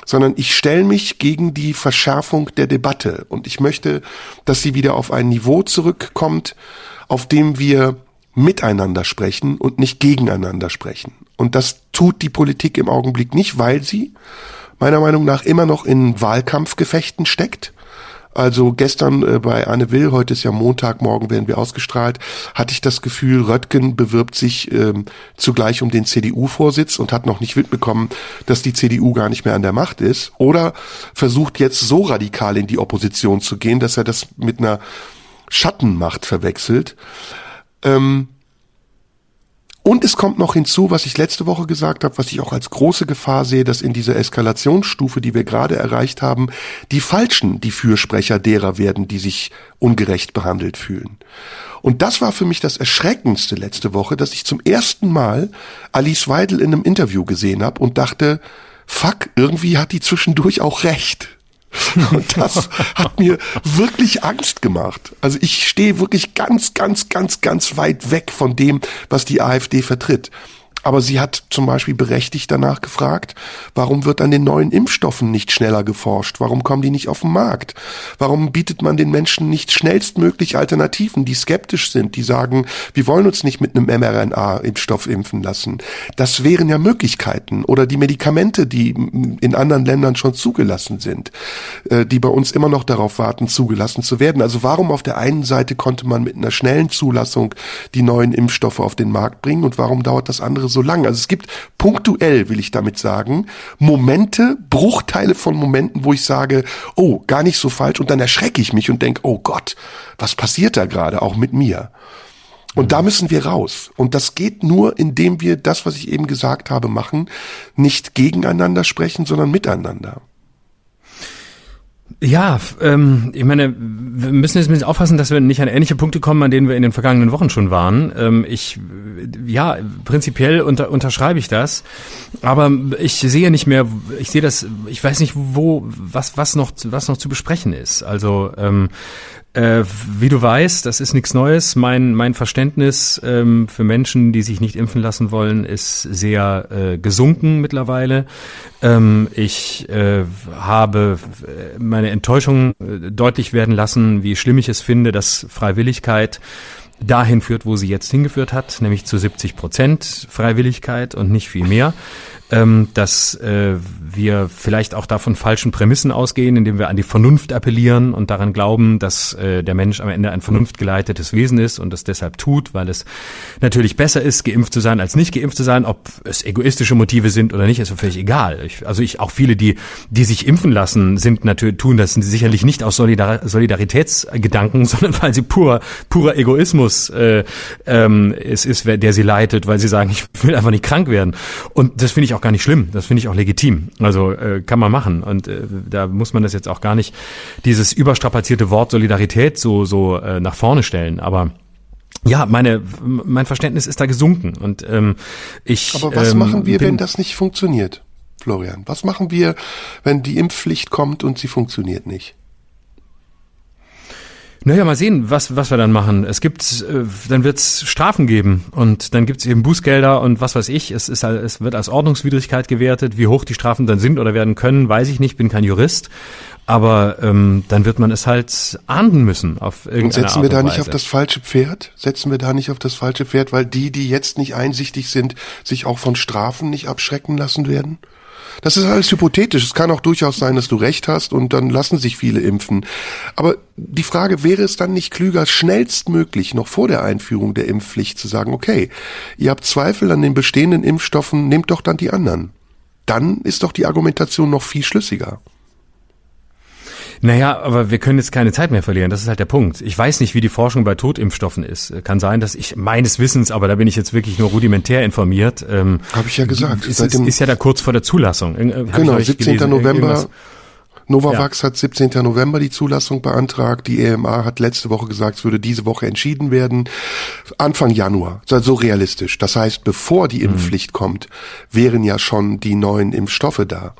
sondern ich stelle mich gegen die Verschärfung der Debatte und ich möchte, dass sie wieder auf ein Niveau zurückkommt, auf dem wir miteinander sprechen und nicht gegeneinander sprechen. Und das tut die Politik im Augenblick nicht, weil sie meiner Meinung nach immer noch in Wahlkampfgefechten steckt. Also gestern äh, bei Anne Will, heute ist ja Montag, morgen werden wir ausgestrahlt, hatte ich das Gefühl, Röttgen bewirbt sich ähm, zugleich um den CDU-Vorsitz und hat noch nicht mitbekommen, dass die CDU gar nicht mehr an der Macht ist. Oder versucht jetzt so radikal in die Opposition zu gehen, dass er das mit einer Schattenmacht verwechselt. Ähm, und es kommt noch hinzu, was ich letzte Woche gesagt habe, was ich auch als große Gefahr sehe, dass in dieser Eskalationsstufe, die wir gerade erreicht haben, die Falschen die Fürsprecher derer werden, die sich ungerecht behandelt fühlen. Und das war für mich das Erschreckendste letzte Woche, dass ich zum ersten Mal Alice Weidel in einem Interview gesehen habe und dachte, fuck, irgendwie hat die zwischendurch auch recht. Und das hat mir wirklich Angst gemacht. Also ich stehe wirklich ganz, ganz, ganz, ganz weit weg von dem, was die AfD vertritt. Aber sie hat zum Beispiel berechtigt danach gefragt, warum wird an den neuen Impfstoffen nicht schneller geforscht? Warum kommen die nicht auf den Markt? Warum bietet man den Menschen nicht schnellstmöglich Alternativen, die skeptisch sind, die sagen, wir wollen uns nicht mit einem mRNA-Impfstoff impfen lassen? Das wären ja Möglichkeiten. Oder die Medikamente, die in anderen Ländern schon zugelassen sind, äh, die bei uns immer noch darauf warten, zugelassen zu werden. Also warum auf der einen Seite konnte man mit einer schnellen Zulassung die neuen Impfstoffe auf den Markt bringen und warum dauert das andere so lang. Also es gibt punktuell, will ich damit sagen, Momente, Bruchteile von Momenten, wo ich sage, oh, gar nicht so falsch und dann erschrecke ich mich und denke, oh Gott, was passiert da gerade auch mit mir? Und da müssen wir raus. Und das geht nur, indem wir das, was ich eben gesagt habe, machen, nicht gegeneinander sprechen, sondern miteinander. Ja, ähm, ich meine, wir müssen jetzt ein bisschen aufpassen, dass wir nicht an ähnliche Punkte kommen, an denen wir in den vergangenen Wochen schon waren. Ähm, ich, ja, prinzipiell unter, unterschreibe ich das, aber ich sehe nicht mehr, ich sehe das, ich weiß nicht, wo, was, was noch, was noch zu besprechen ist. Also ähm, äh, wie du weißt, das ist nichts Neues. Mein, mein Verständnis ähm, für Menschen, die sich nicht impfen lassen wollen, ist sehr äh, gesunken mittlerweile. Ähm, ich äh, habe meine Enttäuschung äh, deutlich werden lassen, wie schlimm ich es finde, dass Freiwilligkeit dahin führt, wo sie jetzt hingeführt hat, nämlich zu 70 Prozent Freiwilligkeit und nicht viel mehr ähm, dass äh, wir vielleicht auch davon falschen Prämissen ausgehen, indem wir an die Vernunft appellieren und daran glauben, dass äh, der Mensch am Ende ein vernunftgeleitetes Wesen ist und das deshalb tut, weil es natürlich besser ist, geimpft zu sein, als nicht geimpft zu sein. Ob es egoistische Motive sind oder nicht, ist völlig egal. Ich, also ich auch viele, die die sich impfen lassen, sind natürlich tun das sicherlich nicht aus Solidar Solidaritätsgedanken, sondern weil sie pur purer Egoismus äh, ähm, es ist, der sie leitet, weil sie sagen, ich will einfach nicht krank werden. Und das finde ich auch gar nicht schlimm. Das finde ich auch legitim. Also äh, kann man machen. Und äh, da muss man das jetzt auch gar nicht, dieses überstrapazierte Wort Solidarität so, so äh, nach vorne stellen. Aber ja, meine, mein Verständnis ist da gesunken. Und ähm, ich. Aber was ähm, machen wir, wenn das nicht funktioniert, Florian? Was machen wir, wenn die Impfpflicht kommt und sie funktioniert nicht? Naja, mal sehen, was, was wir dann machen. Es gibt, äh, dann wird es Strafen geben und dann gibt es eben Bußgelder und was weiß ich. Es, ist, es wird als Ordnungswidrigkeit gewertet. Wie hoch die Strafen dann sind oder werden können, weiß ich nicht, bin kein Jurist. Aber ähm, dann wird man es halt ahnden müssen auf irgendeine und setzen Art wir da nicht auf das falsche Pferd? Setzen wir da nicht auf das falsche Pferd, weil die, die jetzt nicht einsichtig sind, sich auch von Strafen nicht abschrecken lassen werden? Das ist alles hypothetisch. Es kann auch durchaus sein, dass du recht hast und dann lassen sich viele impfen. Aber die Frage wäre es dann nicht klüger, schnellstmöglich noch vor der Einführung der Impfpflicht zu sagen, okay, ihr habt Zweifel an den bestehenden Impfstoffen, nehmt doch dann die anderen. Dann ist doch die Argumentation noch viel schlüssiger. Naja, aber wir können jetzt keine Zeit mehr verlieren. Das ist halt der Punkt. Ich weiß nicht, wie die Forschung bei Totimpfstoffen ist. Kann sein, dass ich meines Wissens, aber da bin ich jetzt wirklich nur rudimentär informiert. Ähm, Habe ich ja gesagt. Ist, ist, ist ja da kurz vor der Zulassung. Genau, 17. Gelesen, November. Novavax ja. hat 17. November die Zulassung beantragt. Die EMA hat letzte Woche gesagt, es würde diese Woche entschieden werden. Anfang Januar. So realistisch. Das heißt, bevor die mhm. Impfpflicht mhm. kommt, wären ja schon die neuen Impfstoffe da.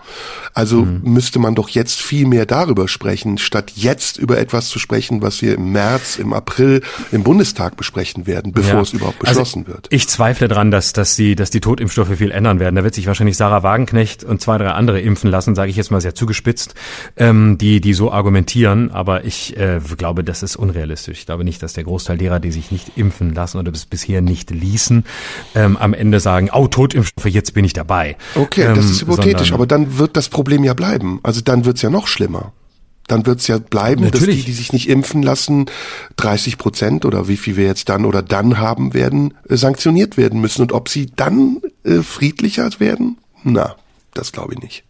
Also mhm. müsste man doch jetzt viel mehr darüber sprechen, statt jetzt über etwas zu sprechen, was wir im März, im April im Bundestag besprechen werden, bevor ja. es überhaupt also beschlossen also wird. Ich zweifle dran, dass, dass die, dass die Totimpfstoffe viel ändern werden. Da wird sich wahrscheinlich Sarah Wagenknecht und zwei, drei andere impfen lassen, sage ich jetzt mal sehr zugespitzt ähm, die, die so argumentieren. Aber ich äh, glaube, das ist unrealistisch. Ich glaube nicht, dass der Großteil derer, die sich nicht impfen lassen oder bis bisher nicht ließen, ähm, am Ende sagen, oh, Totimpfstoffe, jetzt bin ich dabei. Okay, ähm, das ist hypothetisch, sondern, aber dann wird das Problem ja bleiben. Also dann wird's ja noch schlimmer dann wird's ja bleiben, Natürlich. dass die, die sich nicht impfen lassen, 30 Prozent oder wie viel wir jetzt dann oder dann haben werden, äh, sanktioniert werden müssen. Und ob sie dann äh, friedlicher werden? Na, das glaube ich nicht.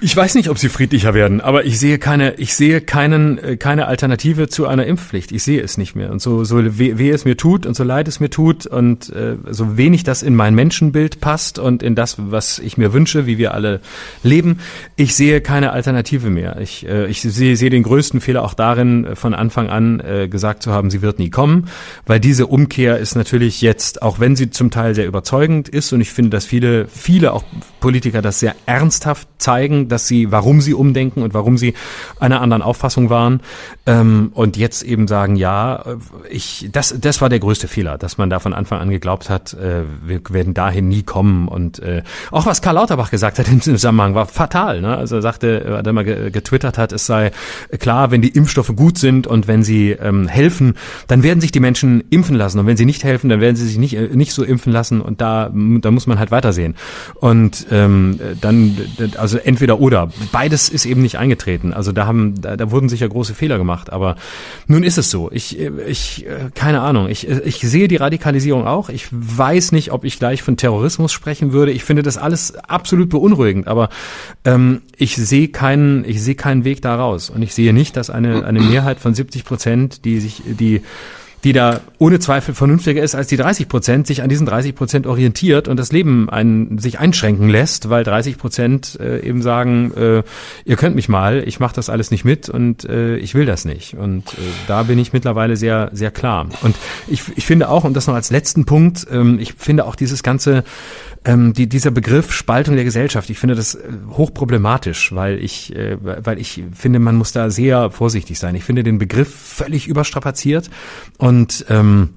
Ich weiß nicht, ob sie friedlicher werden, aber ich sehe keine, ich sehe keinen, äh, keine Alternative zu einer Impfpflicht. Ich sehe es nicht mehr. Und so, so weh, weh es mir tut und so leid es mir tut und äh, so wenig das in mein Menschenbild passt und in das, was ich mir wünsche, wie wir alle leben, ich sehe keine Alternative mehr. Ich, äh, ich sehe, sehe den größten Fehler auch darin, von Anfang an äh, gesagt zu haben, sie wird nie kommen, weil diese Umkehr ist natürlich jetzt, auch wenn sie zum Teil sehr überzeugend ist und ich finde, dass viele, viele auch Politiker das sehr ernsthaft zeigen, dass sie, warum sie umdenken und warum sie einer anderen Auffassung waren ähm, und jetzt eben sagen, ja, ich, das, das war der größte Fehler, dass man da von Anfang an geglaubt hat, äh, wir werden dahin nie kommen und äh, auch was Karl Lauterbach gesagt hat im Zusammenhang war fatal. Ne? Also er sagte, als er mal getwittert hat, es sei klar, wenn die Impfstoffe gut sind und wenn sie ähm, helfen, dann werden sich die Menschen impfen lassen und wenn sie nicht helfen, dann werden sie sich nicht äh, nicht so impfen lassen und da da muss man halt weitersehen und ähm, dann, also entweder oder. Beides ist eben nicht eingetreten. Also da haben, da, da wurden sicher große Fehler gemacht. Aber nun ist es so. Ich, ich, keine Ahnung. Ich, ich sehe die Radikalisierung auch. Ich weiß nicht, ob ich gleich von Terrorismus sprechen würde. Ich finde das alles absolut beunruhigend. Aber ähm, ich sehe keinen, ich sehe keinen Weg da raus. Und ich sehe nicht, dass eine, eine Mehrheit von 70 Prozent, die sich, die die da ohne Zweifel vernünftiger ist als die 30 Prozent, sich an diesen 30 Prozent orientiert und das Leben ein, sich einschränken lässt, weil 30 Prozent äh, eben sagen, äh, ihr könnt mich mal, ich mache das alles nicht mit und äh, ich will das nicht. Und äh, da bin ich mittlerweile sehr, sehr klar. Und ich, ich finde auch, und das noch als letzten Punkt, ähm, ich finde auch dieses ganze ähm, die, dieser Begriff Spaltung der Gesellschaft, ich finde das äh, hochproblematisch, weil ich, äh, weil ich finde, man muss da sehr vorsichtig sein. Ich finde den Begriff völlig überstrapaziert und ähm,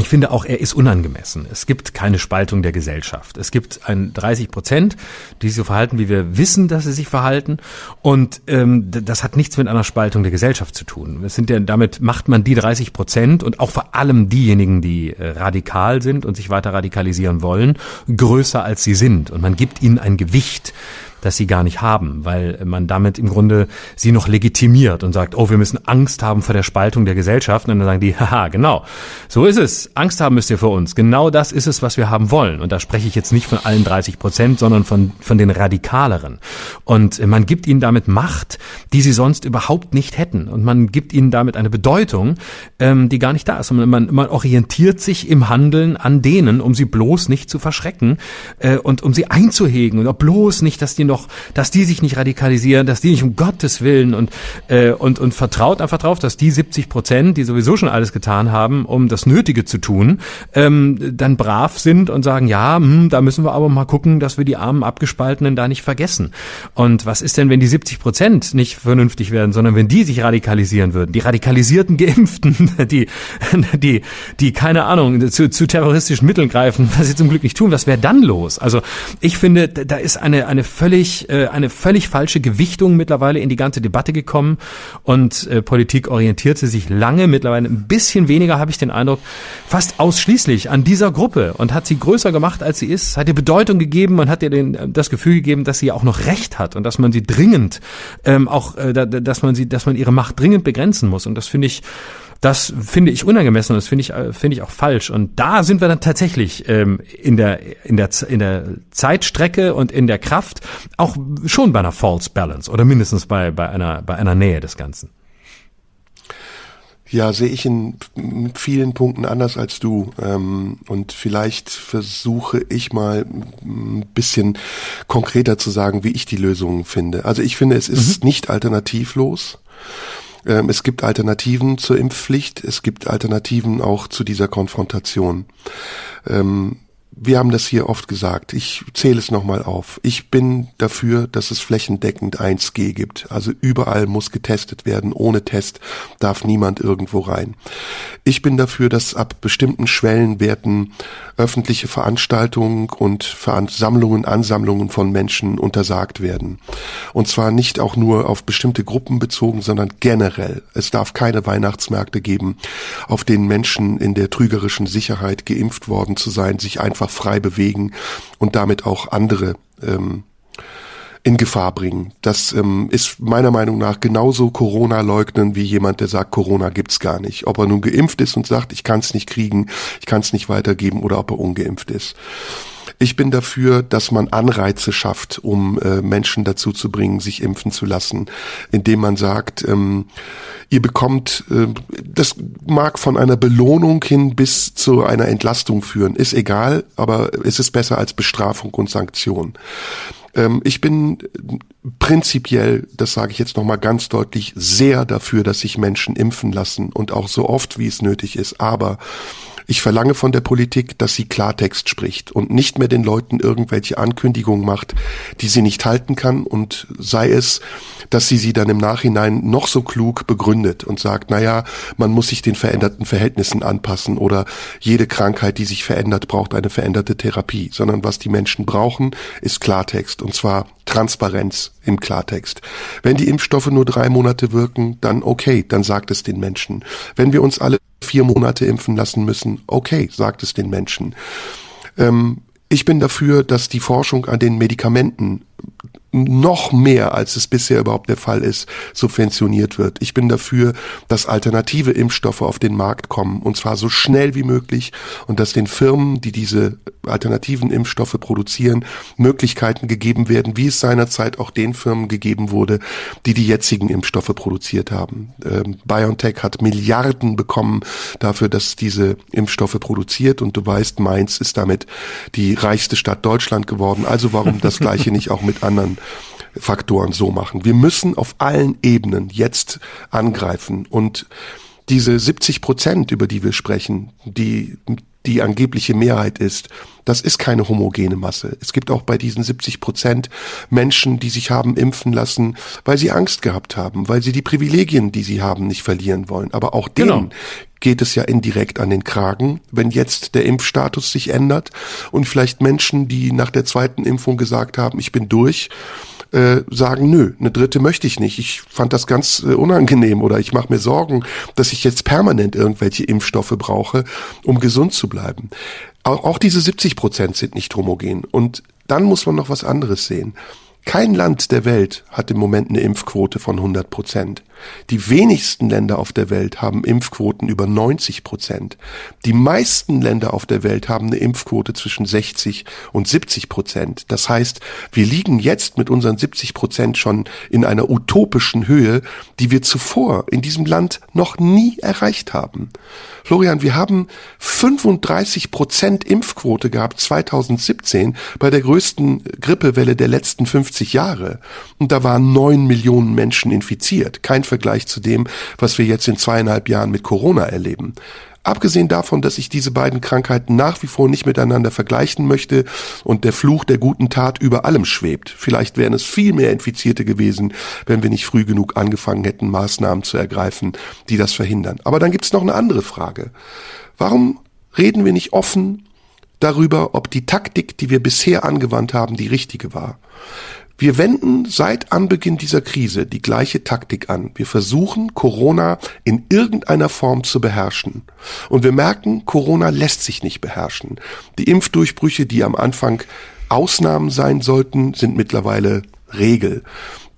ich finde auch, er ist unangemessen. Es gibt keine Spaltung der Gesellschaft. Es gibt ein 30 Prozent, die sich so verhalten, wie wir wissen, dass sie sich verhalten. Und ähm, das hat nichts mit einer Spaltung der Gesellschaft zu tun. Es sind ja, damit macht man die 30 Prozent und auch vor allem diejenigen, die äh, radikal sind und sich weiter radikalisieren wollen, größer als sie sind. Und man gibt ihnen ein Gewicht das sie gar nicht haben, weil man damit im Grunde sie noch legitimiert und sagt, oh, wir müssen Angst haben vor der Spaltung der Gesellschaft. Und dann sagen die, haha, genau, so ist es. Angst haben müsst ihr vor uns. Genau das ist es, was wir haben wollen. Und da spreche ich jetzt nicht von allen 30 Prozent, sondern von, von den Radikaleren. Und man gibt ihnen damit Macht, die sie sonst überhaupt nicht hätten. Und man gibt ihnen damit eine Bedeutung, ähm, die gar nicht da ist. Und man, man orientiert sich im Handeln an denen, um sie bloß nicht zu verschrecken äh, und um sie einzuhegen und bloß nicht, dass die noch, dass die sich nicht radikalisieren, dass die nicht um Gottes Willen und, äh, und, und vertraut einfach drauf, dass die 70 Prozent, die sowieso schon alles getan haben, um das Nötige zu tun, ähm, dann brav sind und sagen, ja, hm, da müssen wir aber mal gucken, dass wir die armen Abgespaltenen da nicht vergessen. Und was ist denn, wenn die 70 Prozent nicht vernünftig werden, sondern wenn die sich radikalisieren würden? Die radikalisierten Geimpften, die, die, die keine Ahnung, zu, zu terroristischen Mitteln greifen, was sie zum Glück nicht tun, was wäre dann los? Also ich finde, da ist eine, eine völlig völlig, äh, eine völlig falsche Gewichtung mittlerweile in die ganze Debatte gekommen. Und äh, Politik orientierte sich lange, mittlerweile ein bisschen weniger, habe ich den Eindruck, fast ausschließlich an dieser Gruppe und hat sie größer gemacht, als sie ist, hat ihr Bedeutung gegeben und hat ihr den, äh, das Gefühl gegeben, dass sie auch noch Recht hat und dass man sie dringend, ähm, auch, äh, dass man sie, dass man ihre Macht dringend begrenzen muss. Und das finde ich, das finde ich unangemessen und das finde ich, äh, finde ich auch falsch. Und da sind wir dann tatsächlich ähm, in, der, in, der, in der Zeitstrecke und in der Kraft auch schon bei einer False Balance oder mindestens bei, bei, einer, bei einer Nähe des Ganzen. Ja, sehe ich in vielen Punkten anders als du. Ähm, und vielleicht versuche ich mal ein bisschen konkreter zu sagen, wie ich die Lösungen finde. Also ich finde, es ist mhm. nicht alternativlos. Ähm, es gibt Alternativen zur Impfpflicht, es gibt Alternativen auch zu dieser Konfrontation. Ähm, wir haben das hier oft gesagt. Ich zähle es nochmal auf. Ich bin dafür, dass es flächendeckend 1G gibt. Also überall muss getestet werden. Ohne Test darf niemand irgendwo rein. Ich bin dafür, dass ab bestimmten Schwellenwerten öffentliche Veranstaltungen und Versammlungen, Ansammlungen von Menschen untersagt werden. Und zwar nicht auch nur auf bestimmte Gruppen bezogen, sondern generell. Es darf keine Weihnachtsmärkte geben, auf denen Menschen in der trügerischen Sicherheit geimpft worden zu sein, sich einfach einfach frei bewegen und damit auch andere ähm, in Gefahr bringen. Das ähm, ist meiner Meinung nach genauso Corona leugnen wie jemand, der sagt, Corona gibt's gar nicht. Ob er nun geimpft ist und sagt, ich kann es nicht kriegen, ich kann es nicht weitergeben oder ob er ungeimpft ist. Ich bin dafür, dass man Anreize schafft, um äh, Menschen dazu zu bringen, sich impfen zu lassen, indem man sagt, ähm, ihr bekommt, äh, das mag von einer Belohnung hin bis zu einer Entlastung führen, ist egal, aber es ist besser als Bestrafung und Sanktion ähm, ich bin prinzipiell, das sage ich jetzt nochmal ganz deutlich, sehr dafür, dass sich Menschen impfen lassen und auch so oft, wie es nötig ist. Aber ich verlange von der Politik, dass sie Klartext spricht und nicht mehr den Leuten irgendwelche Ankündigungen macht, die sie nicht halten kann. Und sei es, dass sie sie dann im Nachhinein noch so klug begründet und sagt, naja, man muss sich den veränderten Verhältnissen anpassen oder jede Krankheit, die sich verändert, braucht eine veränderte Therapie, sondern was die Menschen brauchen, ist Klartext. Und zwar Transparenz im Klartext. Wenn die Impfstoffe nur drei Monate wirken, dann okay, dann sagt es den Menschen. Wenn wir uns alle vier Monate impfen lassen müssen, okay, sagt es den Menschen. Ähm, Ich bin dafür, dass die Forschung an den Medikamenten noch mehr, als es bisher überhaupt der Fall ist, subventioniert wird. Ich bin dafür, dass alternative Impfstoffe auf den Markt kommen, und zwar so schnell wie möglich, und dass den Firmen, die diese alternativen Impfstoffe produzieren, Möglichkeiten gegeben werden, wie es seinerzeit auch den Firmen gegeben wurde, die die jetzigen Impfstoffe produziert haben. Ähm, BioNTech hat Milliarden bekommen dafür, dass diese Impfstoffe produziert, und du weißt, Mainz ist damit die reichste Stadt Deutschland geworden. Also warum das Gleiche nicht auch mit anderen Faktoren so machen. Wir müssen auf allen Ebenen jetzt angreifen und diese 70 Prozent, über die wir sprechen, die die angebliche Mehrheit ist, das ist keine homogene Masse. Es gibt auch bei diesen 70 Prozent Menschen, die sich haben impfen lassen, weil sie Angst gehabt haben, weil sie die Privilegien, die sie haben, nicht verlieren wollen. Aber auch denen genau. geht es ja indirekt an den Kragen, wenn jetzt der Impfstatus sich ändert und vielleicht Menschen, die nach der zweiten Impfung gesagt haben, ich bin durch, äh, sagen, nö, eine dritte möchte ich nicht. Ich fand das ganz äh, unangenehm oder ich mache mir Sorgen, dass ich jetzt permanent irgendwelche Impfstoffe brauche, um gesund zu bleiben. Auch, auch diese 70 Prozent sind nicht homogen. Und dann muss man noch was anderes sehen. Kein Land der Welt hat im Moment eine Impfquote von 100 Prozent. Die wenigsten Länder auf der Welt haben Impfquoten über 90 Prozent. Die meisten Länder auf der Welt haben eine Impfquote zwischen 60 und 70 Prozent. Das heißt, wir liegen jetzt mit unseren 70 Prozent schon in einer utopischen Höhe, die wir zuvor in diesem Land noch nie erreicht haben. Florian, wir haben 35 Prozent Impfquote gehabt 2017 bei der größten Grippewelle der letzten 50 Jahre. Und da waren neun Millionen Menschen infiziert. Kein Vergleich zu dem, was wir jetzt in zweieinhalb Jahren mit Corona erleben. Abgesehen davon, dass ich diese beiden Krankheiten nach wie vor nicht miteinander vergleichen möchte und der Fluch der guten Tat über allem schwebt. Vielleicht wären es viel mehr Infizierte gewesen, wenn wir nicht früh genug angefangen hätten, Maßnahmen zu ergreifen, die das verhindern. Aber dann gibt es noch eine andere Frage. Warum reden wir nicht offen darüber, ob die Taktik, die wir bisher angewandt haben, die richtige war? Wir wenden seit Anbeginn dieser Krise die gleiche Taktik an. Wir versuchen, Corona in irgendeiner Form zu beherrschen. Und wir merken, Corona lässt sich nicht beherrschen. Die Impfdurchbrüche, die am Anfang Ausnahmen sein sollten, sind mittlerweile Regel.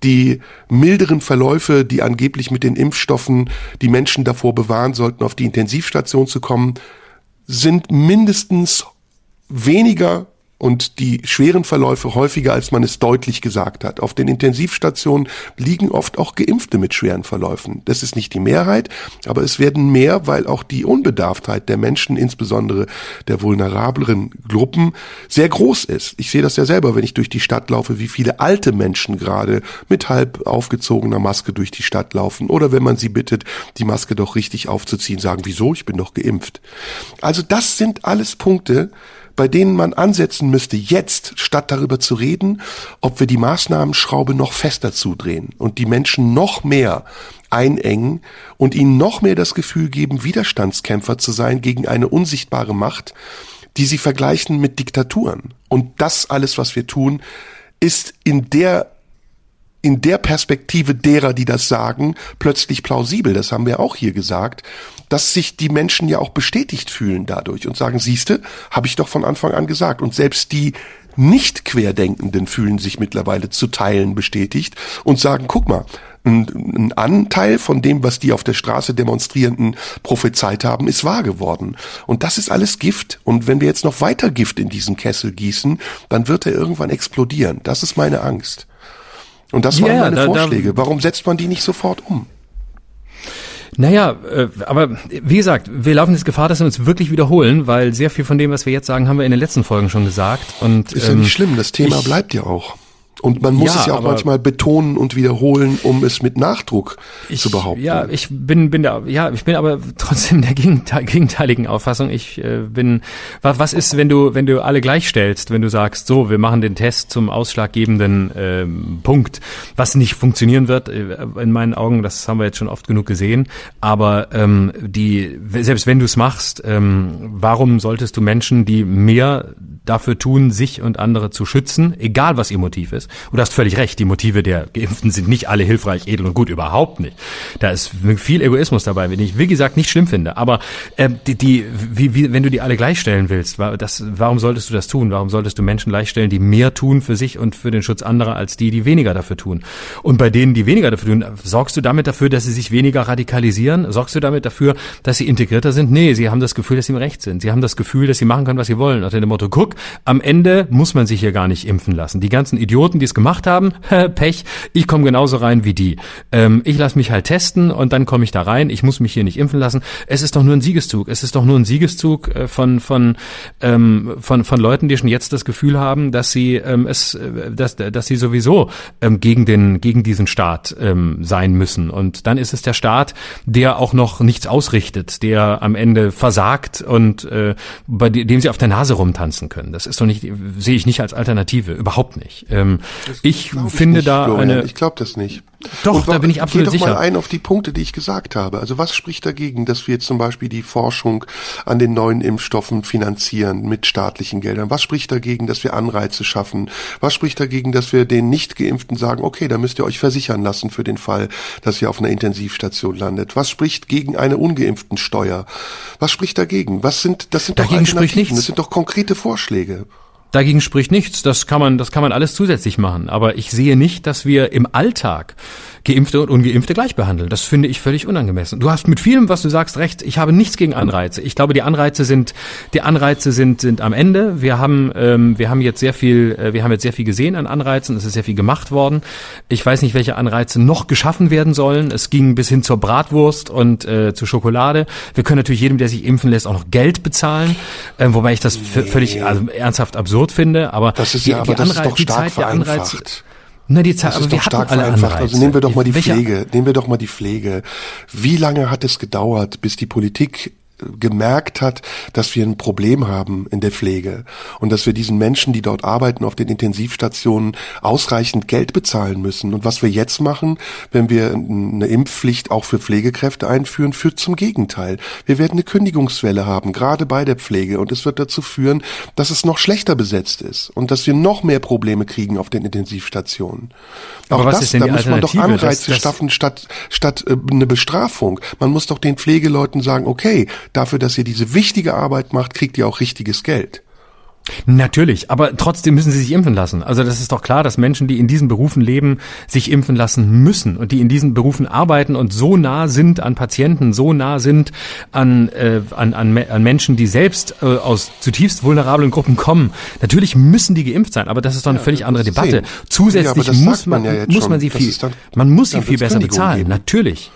Die milderen Verläufe, die angeblich mit den Impfstoffen die Menschen davor bewahren sollten, auf die Intensivstation zu kommen, sind mindestens weniger und die schweren Verläufe häufiger, als man es deutlich gesagt hat. Auf den Intensivstationen liegen oft auch Geimpfte mit schweren Verläufen. Das ist nicht die Mehrheit, aber es werden mehr, weil auch die Unbedarftheit der Menschen, insbesondere der vulnerableren Gruppen, sehr groß ist. Ich sehe das ja selber, wenn ich durch die Stadt laufe, wie viele alte Menschen gerade mit halb aufgezogener Maske durch die Stadt laufen oder wenn man sie bittet, die Maske doch richtig aufzuziehen, sagen, wieso, ich bin doch geimpft. Also das sind alles Punkte, bei denen man ansetzen müsste, jetzt, statt darüber zu reden, ob wir die Maßnahmenschraube noch fester zudrehen und die Menschen noch mehr einengen und ihnen noch mehr das Gefühl geben, Widerstandskämpfer zu sein gegen eine unsichtbare Macht, die sie vergleichen mit Diktaturen. Und das alles, was wir tun, ist in der in der Perspektive derer, die das sagen, plötzlich plausibel. Das haben wir auch hier gesagt dass sich die Menschen ja auch bestätigt fühlen dadurch und sagen, siehste, habe ich doch von Anfang an gesagt. Und selbst die nicht Querdenkenden fühlen sich mittlerweile zu Teilen bestätigt und sagen, guck mal, ein, Anteil von dem, was die auf der Straße Demonstrierenden prophezeit haben, ist wahr geworden. Und das ist alles Gift. Und wenn wir jetzt noch weiter Gift in diesen Kessel gießen, dann wird er irgendwann explodieren. Das ist meine Angst. Und das waren meine da, Vorschläge. Warum setzt man die nicht sofort um? Naja, äh, aber wie gesagt, wir laufen jetzt Gefahr, dass wir uns wirklich wiederholen, weil sehr viel von dem, was wir jetzt sagen, haben wir in den letzten Folgen schon gesagt. Und, ist ja nicht ähm, schlimm, das Thema ich, bleibt ja auch. Und man muss ja, es ja auch manchmal betonen und wiederholen, um es mit Nachdruck ich, zu behaupten. Ja, ich bin, bin da, ja, ich bin aber trotzdem der gegenteiligen Auffassung. Ich äh, bin, was, was ist, wenn du, wenn du alle gleichstellst, wenn du sagst, so, wir machen den Test zum ausschlaggebenden äh, Punkt, was nicht funktionieren wird, äh, in meinen Augen, das haben wir jetzt schon oft genug gesehen. Aber ähm, die, selbst wenn du es machst, ähm, warum solltest du Menschen, die mehr dafür tun, sich und andere zu schützen, egal was ihr Motiv ist. Und du hast völlig recht, die Motive der Geimpften sind nicht alle hilfreich, edel und gut, überhaupt nicht. Da ist viel Egoismus dabei, wenn ich, wie gesagt, nicht schlimm finde. Aber äh, die, die wie, wie, wenn du die alle gleichstellen willst, das, warum solltest du das tun? Warum solltest du Menschen gleichstellen, die mehr tun für sich und für den Schutz anderer, als die, die weniger dafür tun? Und bei denen, die weniger dafür tun, sorgst du damit dafür, dass sie sich weniger radikalisieren? Sorgst du damit dafür, dass sie integrierter sind? Nee, sie haben das Gefühl, dass sie im Recht sind. Sie haben das Gefühl, dass sie machen können, was sie wollen. Unter dem Motto, guck, am Ende muss man sich hier gar nicht impfen lassen. Die ganzen Idioten, die es gemacht haben, Pech, ich komme genauso rein wie die. Ähm, ich lasse mich halt testen und dann komme ich da rein. Ich muss mich hier nicht impfen lassen. Es ist doch nur ein Siegeszug. Es ist doch nur ein Siegeszug äh, von von ähm, von von Leuten, die schon jetzt das Gefühl haben, dass sie ähm, es, äh, dass dass sie sowieso ähm, gegen den gegen diesen Staat ähm, sein müssen. Und dann ist es der Staat, der auch noch nichts ausrichtet, der am Ende versagt und äh, bei dem sie auf der Nase rumtanzen können. Das ist doch nicht sehe ich nicht als Alternative, überhaupt nicht. Ähm, ich finde nicht, da Florian. eine. Ich glaube das nicht. Doch, Und da bin ich absolut geh doch sicher. mal ein auf die Punkte, die ich gesagt habe. Also was spricht dagegen, dass wir jetzt zum Beispiel die Forschung an den neuen Impfstoffen finanzieren mit staatlichen Geldern? Was spricht dagegen, dass wir Anreize schaffen? Was spricht dagegen, dass wir den Nicht-Geimpften sagen, okay, da müsst ihr euch versichern lassen für den Fall, dass ihr auf einer Intensivstation landet? Was spricht gegen eine ungeimpften Steuer? Was spricht dagegen? Was sind, das sind Dagegen doch Alternativen. Das sind doch konkrete Vorschläge. Dagegen spricht nichts. Das kann man, das kann man alles zusätzlich machen. Aber ich sehe nicht, dass wir im Alltag Geimpfte und Ungeimpfte gleich behandeln. Das finde ich völlig unangemessen. Du hast mit vielem, was du sagst, recht. Ich habe nichts gegen Anreize. Ich glaube, die Anreize sind, die Anreize sind, sind am Ende. Wir haben, ähm, wir haben jetzt sehr viel, äh, wir haben jetzt sehr viel gesehen an Anreizen. Es ist sehr viel gemacht worden. Ich weiß nicht, welche Anreize noch geschaffen werden sollen. Es ging bis hin zur Bratwurst und äh, zur Schokolade. Wir können natürlich jedem, der sich impfen lässt, auch noch Geld bezahlen, äh, wobei ich das nee. völlig also, ernsthaft absurd finde. Aber das ist die, ja, aber die das ist Anreize, doch die stark Zeit der Anreize. Na, die Zeit, Das ist doch stark vereinfacht. Anreize. Also nehmen wir doch mal die Welche- Pflege. Nehmen wir doch mal die Pflege. Wie lange hat es gedauert, bis die Politik gemerkt hat, dass wir ein Problem haben in der Pflege und dass wir diesen Menschen, die dort arbeiten auf den Intensivstationen, ausreichend Geld bezahlen müssen. Und was wir jetzt machen, wenn wir eine Impfpflicht auch für Pflegekräfte einführen, führt zum Gegenteil. Wir werden eine Kündigungswelle haben, gerade bei der Pflege. Und es wird dazu führen, dass es noch schlechter besetzt ist und dass wir noch mehr Probleme kriegen auf den Intensivstationen. Aber Auch was das, ist denn da muss man doch Alternative? Das- Anreize das- schaffen statt, statt äh, eine Bestrafung. Man muss doch den Pflegeleuten sagen, okay, dafür, dass ihr diese wichtige Arbeit macht, kriegt ihr auch richtiges Geld. Natürlich, aber trotzdem müssen sie sich impfen lassen. Also das ist doch klar, dass Menschen, die in diesen Berufen leben, sich impfen lassen müssen und die in diesen Berufen arbeiten und so nah sind an Patienten, so nah sind an, äh, an, an, an Menschen, die selbst äh, aus zutiefst vulnerablen Gruppen kommen. Natürlich müssen die geimpft sein, aber das ist doch eine völlig das andere Debatte. Ja, Zusätzlich das muss man man, ja muss man sie viel, man muss sie viel besser bezahlen. geben. Natürlich.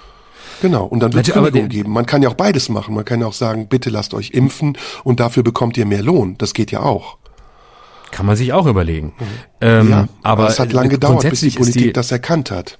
Genau, und dann wird es Natürlich, Kündigung geben. Man kann ja auch beides machen. Man kann ja auch sagen, bitte lasst euch impfen und dafür bekommt ihr mehr Lohn. Das geht ja auch. Kann man sich auch überlegen. Ähm, ja, aber es hat lange gedauert, bis die Politik die, das erkannt hat.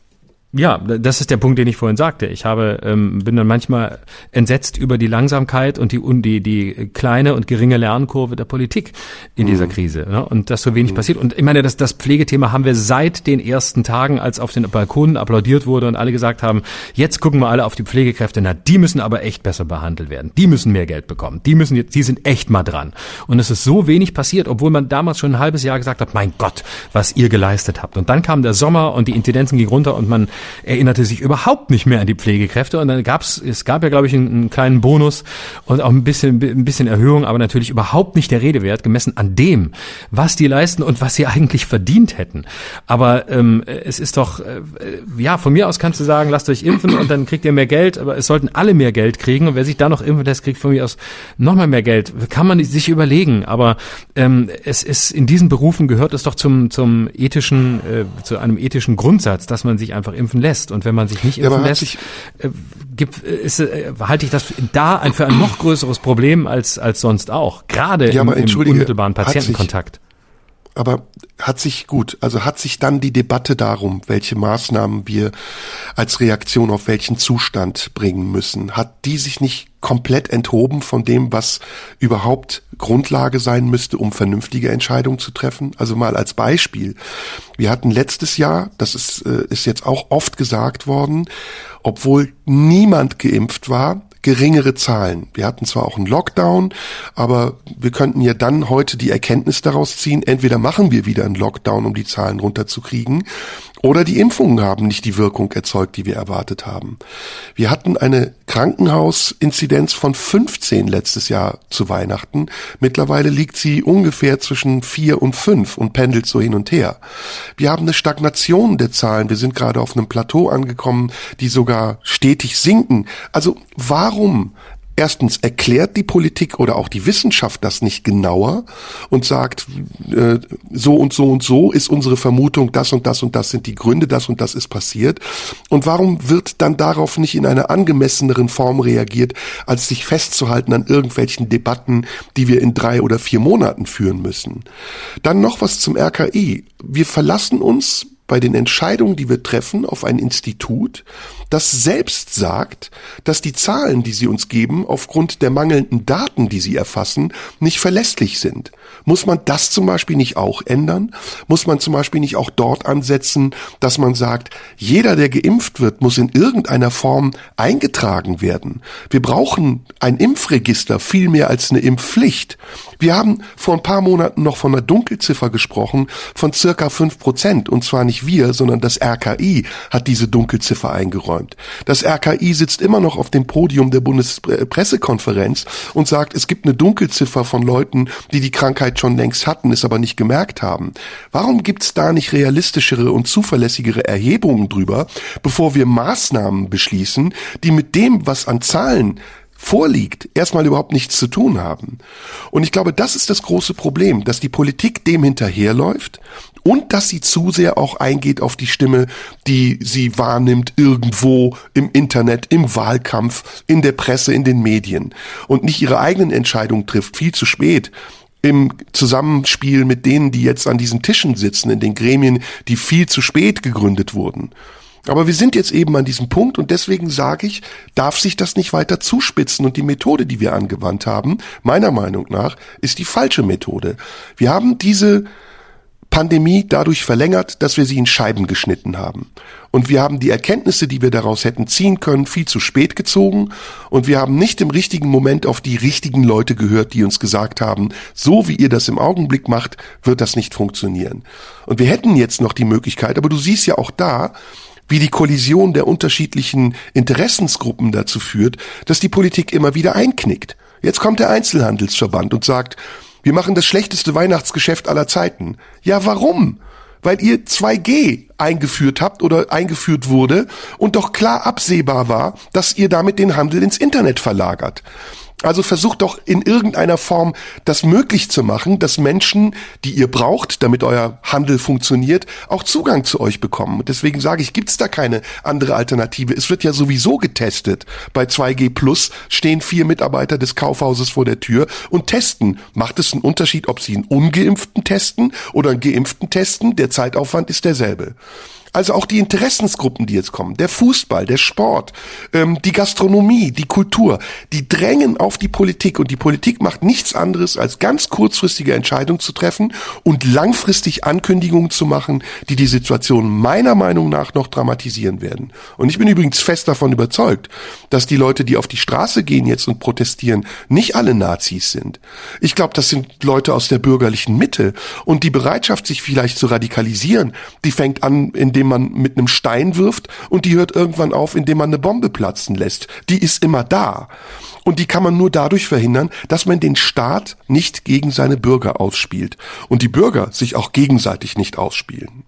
Ja, das ist der Punkt, den ich vorhin sagte. Ich habe ähm, bin dann manchmal entsetzt über die Langsamkeit und die und die die kleine und geringe Lernkurve der Politik in dieser Krise ne? und dass so wenig passiert. Und ich meine, das das Pflegethema haben wir seit den ersten Tagen, als auf den Balkonen applaudiert wurde und alle gesagt haben, jetzt gucken wir alle auf die Pflegekräfte, na die müssen aber echt besser behandelt werden, die müssen mehr Geld bekommen, die müssen jetzt, die sind echt mal dran. Und es ist so wenig passiert, obwohl man damals schon ein halbes Jahr gesagt hat, mein Gott, was ihr geleistet habt. Und dann kam der Sommer und die Inzidenzen gingen runter und man erinnerte sich überhaupt nicht mehr an die Pflegekräfte. Und dann gab's, es gab ja, glaube ich, einen, einen kleinen Bonus und auch ein bisschen, ein bisschen Erhöhung, aber natürlich überhaupt nicht der Rede wert, gemessen an dem, was die leisten und was sie eigentlich verdient hätten. Aber ähm, es ist doch, äh, ja, von mir aus kannst du sagen, lasst euch impfen und dann kriegt ihr mehr Geld, aber es sollten alle mehr Geld kriegen und wer sich da noch impfen lässt, kriegt von mir aus nochmal mehr Geld. Kann man sich überlegen, aber ähm, es ist in diesen Berufen gehört es doch zum, zum ethischen, äh, zu einem ethischen Grundsatz, dass man sich einfach impfen lässt. Und wenn man sich nicht Ja, impfen hat lässt, äh, gibt, ist, äh, halte ich das da ein, für ein noch größeres Problem als, als sonst auch. Gerade Ja, im, im unmittelbaren Patientenkontakt. Aber hat sich gut, also hat sich dann die Debatte darum, welche Maßnahmen wir als Reaktion auf welchen Zustand bringen müssen, hat die sich nicht komplett enthoben von dem, was überhaupt Grundlage sein müsste, um vernünftige Entscheidungen zu treffen? Also mal als Beispiel. Wir hatten letztes Jahr, das ist, äh, ist jetzt auch oft gesagt worden, obwohl niemand geimpft war, geringere Zahlen. Wir hatten zwar auch einen Lockdown, aber wir könnten ja dann heute die Erkenntnis daraus ziehen, entweder machen wir wieder einen Lockdown, um die Zahlen runterzukriegen, oder die Impfungen haben nicht die Wirkung erzeugt, die wir erwartet haben. Wir hatten eine Krankenhausinzidenz von 15 letztes Jahr zu Weihnachten. Mittlerweile liegt sie ungefähr zwischen 4 und 5 und pendelt so hin und her. Wir haben eine Stagnation der Zahlen. Wir sind gerade auf einem Plateau angekommen, die sogar stetig sinken. Also warum Erstens erklärt die Politik oder auch die Wissenschaft das nicht genauer und sagt, äh, so und so und so ist unsere Vermutung, das und das und das sind die Gründe, das und das ist passiert. Und warum wird dann darauf nicht in einer angemesseneren Form reagiert, als sich festzuhalten an irgendwelchen Debatten, die wir in drei oder vier Monaten führen müssen? Dann noch was zum RKI. Wir verlassen uns bei den Entscheidungen, die wir treffen, auf ein Institut, das selbst sagt, dass die Zahlen, die sie uns geben, aufgrund der mangelnden Daten, die sie erfassen, nicht verlässlich sind. Muss man das zum Beispiel nicht auch ändern? Muss man zum Beispiel nicht auch dort ansetzen, dass man sagt, jeder, der geimpft wird, muss in irgendeiner Form eingetragen werden? Wir brauchen ein Impfregister viel mehr als eine Impfpflicht. Wir haben vor ein paar Monaten noch von einer Dunkelziffer gesprochen von circa fünf Prozent. Und zwar nicht wir, sondern das RKI hat diese Dunkelziffer eingeräumt. Das RKI sitzt immer noch auf dem Podium der Bundespressekonferenz und sagt, es gibt eine Dunkelziffer von Leuten, die die Krankheit schon längst hatten, es aber nicht gemerkt haben. Warum gibt's da nicht realistischere und zuverlässigere Erhebungen drüber, bevor wir Maßnahmen beschließen, die mit dem, was an Zahlen vorliegt, erstmal überhaupt nichts zu tun haben. Und ich glaube, das ist das große Problem, dass die Politik dem hinterherläuft und dass sie zu sehr auch eingeht auf die Stimme, die sie wahrnimmt irgendwo im Internet, im Wahlkampf, in der Presse, in den Medien und nicht ihre eigenen Entscheidungen trifft, viel zu spät im Zusammenspiel mit denen, die jetzt an diesen Tischen sitzen, in den Gremien, die viel zu spät gegründet wurden. Aber wir sind jetzt eben an diesem Punkt und deswegen sage ich, darf sich das nicht weiter zuspitzen und die Methode, die wir angewandt haben, meiner Meinung nach, ist die falsche Methode. Wir haben diese Pandemie dadurch verlängert, dass wir sie in Scheiben geschnitten haben. Und wir haben die Erkenntnisse, die wir daraus hätten ziehen können, viel zu spät gezogen. Und wir haben nicht im richtigen Moment auf die richtigen Leute gehört, die uns gesagt haben, so wie ihr das im Augenblick macht, wird das nicht funktionieren. Und wir hätten jetzt noch die Möglichkeit, aber du siehst ja auch da, wie die Kollision der unterschiedlichen Interessensgruppen dazu führt, dass die Politik immer wieder einknickt. Jetzt kommt der Einzelhandelsverband und sagt, wir machen das schlechteste Weihnachtsgeschäft aller Zeiten. Ja, warum? Weil ihr 2G eingeführt habt oder eingeführt wurde und doch klar absehbar war, dass ihr damit den Handel ins Internet verlagert. Also versucht doch in irgendeiner Form das möglich zu machen, dass Menschen, die ihr braucht, damit euer Handel funktioniert, auch Zugang zu euch bekommen. Deswegen sage ich, gibt es da keine andere Alternative. Es wird ja sowieso getestet. Bei 2G Plus stehen vier Mitarbeiter des Kaufhauses vor der Tür und testen. Macht es einen Unterschied, ob sie einen ungeimpften testen oder einen geimpften testen? Der Zeitaufwand ist derselbe. Also auch die Interessensgruppen, die jetzt kommen, der Fußball, der Sport, ähm, die Gastronomie, die Kultur, die drängen auf die Politik und die Politik macht nichts anderes, als ganz kurzfristige Entscheidungen zu treffen und langfristig Ankündigungen zu machen, die die Situation meiner Meinung nach noch dramatisieren werden. Und ich bin übrigens fest davon überzeugt, dass die Leute, die auf die Straße gehen jetzt und protestieren, nicht alle Nazis sind. Ich glaube, das sind Leute aus der bürgerlichen Mitte und die Bereitschaft, sich vielleicht zu radikalisieren, die fängt an, indem indem man mit einem Stein wirft und die hört irgendwann auf, indem man eine Bombe platzen lässt. Die ist immer da. Und die kann man nur dadurch verhindern, dass man den Staat nicht gegen seine Bürger ausspielt und die Bürger sich auch gegenseitig nicht ausspielen.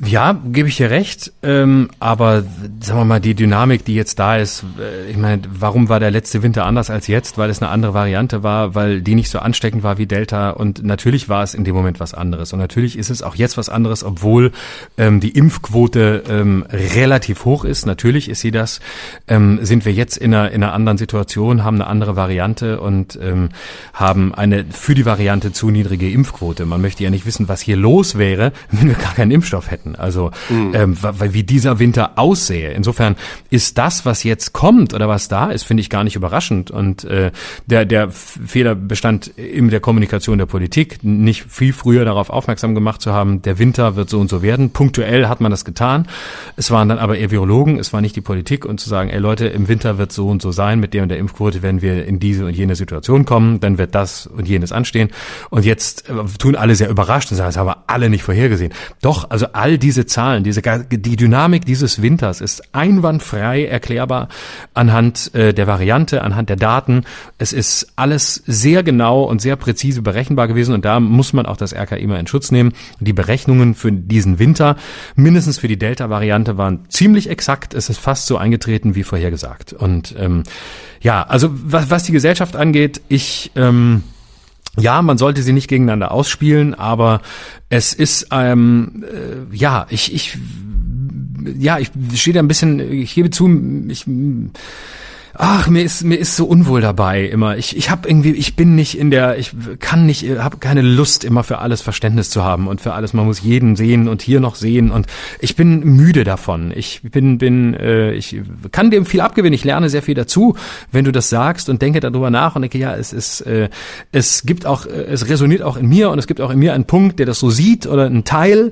Ja, gebe ich dir recht. Ähm, aber sagen wir mal, die Dynamik, die jetzt da ist, äh, ich meine, warum war der letzte Winter anders als jetzt? Weil es eine andere Variante war, weil die nicht so ansteckend war wie Delta. Und natürlich war es in dem Moment was anderes. Und natürlich ist es auch jetzt was anderes, obwohl ähm, die Impfquote ähm, relativ hoch ist. Natürlich ist sie das. Ähm, sind wir jetzt in einer, in einer anderen Situation, haben eine andere Variante und ähm, haben eine für die Variante zu niedrige Impfquote. Man möchte ja nicht wissen, was hier los wäre, wenn wir gar keinen Impfstoff hätten. Hätten. Also mhm. ähm, wie dieser Winter aussähe. Insofern ist das, was jetzt kommt oder was da ist, finde ich gar nicht überraschend. Und äh, der, der Fehler bestand in der Kommunikation der Politik, nicht viel früher darauf aufmerksam gemacht zu haben, der Winter wird so und so werden. Punktuell hat man das getan. Es waren dann aber eher Virologen, es war nicht die Politik und zu sagen, ey Leute, im Winter wird so und so sein, mit der und der Impfquote wenn wir in diese und jene Situation kommen, dann wird das und jenes anstehen. Und jetzt äh, tun alle sehr überrascht und sagen, das haben wir alle nicht vorhergesehen. Doch, also all diese Zahlen, diese, die Dynamik dieses Winters ist einwandfrei erklärbar anhand äh, der Variante, anhand der Daten. Es ist alles sehr genau und sehr präzise berechenbar gewesen und da muss man auch das RKI mal in Schutz nehmen. Die Berechnungen für diesen Winter, mindestens für die Delta-Variante, waren ziemlich exakt. Es ist fast so eingetreten wie vorhergesagt. Und ähm, ja, also was, was die Gesellschaft angeht, ich ähm, ja, man sollte sie nicht gegeneinander ausspielen, aber es ist ähm, äh, ja, ich ich ja, ich stehe da ein bisschen, ich gebe zu, ich ach, mir ist mir ist so unwohl dabei immer. Ich ich habe irgendwie ich bin nicht in der ich kann nicht habe keine Lust immer für alles Verständnis zu haben und für alles man muss jeden sehen und hier noch sehen und ich bin müde davon. Ich bin bin äh, ich kann dem viel abgewinnen. Ich lerne sehr viel dazu, wenn du das sagst und denke darüber nach und denke ja, es ist äh, es gibt auch es resoniert auch in mir und es gibt auch in mir einen Punkt, der das so sieht oder einen Teil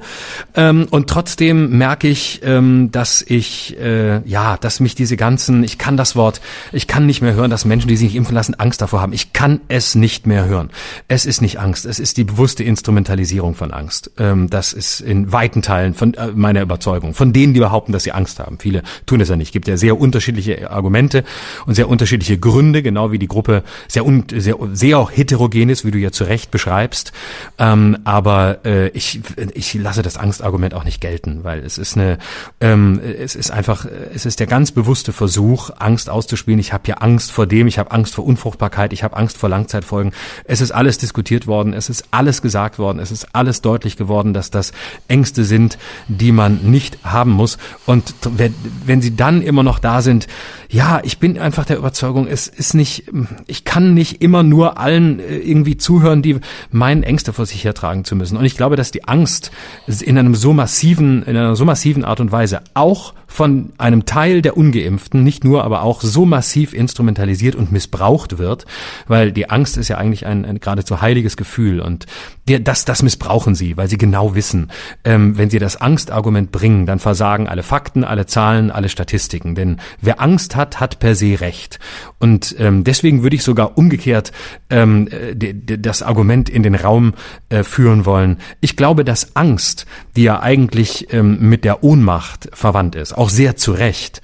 ähm, und trotzdem merke ich, ähm, dass ich äh, ja, dass mich diese ganzen ich kann das Wort ich kann nicht mehr hören, dass Menschen, die sich nicht impfen lassen, Angst davor haben. Ich kann es nicht mehr hören. Es ist nicht Angst, es ist die bewusste Instrumentalisierung von Angst. Ähm, das ist in weiten Teilen von äh, meiner Überzeugung. Von denen, die behaupten, dass sie Angst haben. Viele tun es ja nicht. Es gibt ja sehr unterschiedliche Argumente und sehr unterschiedliche Gründe, genau wie die Gruppe sehr, un sehr, sehr auch heterogen ist, wie du ja zu Recht beschreibst. Ähm, aber äh, ich, ich lasse das Angstargument auch nicht gelten, weil es ist eine, ähm, es ist einfach, es ist der ganz bewusste Versuch, Angst auszuspielen spielen. Ich habe hier Angst vor dem, ich habe Angst vor Unfruchtbarkeit, ich habe Angst vor Langzeitfolgen. Es ist alles diskutiert worden, es ist alles gesagt worden, es ist alles deutlich geworden, dass das Ängste sind, die man nicht haben muss. Und wenn, sie dann immer noch da sind, ja, ich bin einfach der Überzeugung, es ist nicht, ich kann nicht immer nur allen äh, irgendwie zuhören, die meinen Ängste vor sich hertragen zu müssen. Und ich glaube, dass die Angst in einem so massiven, in einer so massiven Art und Weise auch von einem Teil der Ungeimpften, nicht nur, aber auch so massiv instrumentalisiert und missbraucht wird, weil die Angst ist ja eigentlich ein, ein geradezu heiliges Gefühl. Und das, das missbrauchen sie, weil sie genau wissen, ähm, wenn sie das Angstargument bringen, dann versagen alle Fakten, alle Zahlen, alle Statistiken, denn wer Angst hat, hat per se Recht und ähm, deswegen würde ich sogar umgekehrt ähm, das Argument in den Raum äh, führen wollen. Ich glaube, dass Angst, die ja eigentlich ähm, mit der Ohnmacht verwandt ist, auch sehr zu Recht,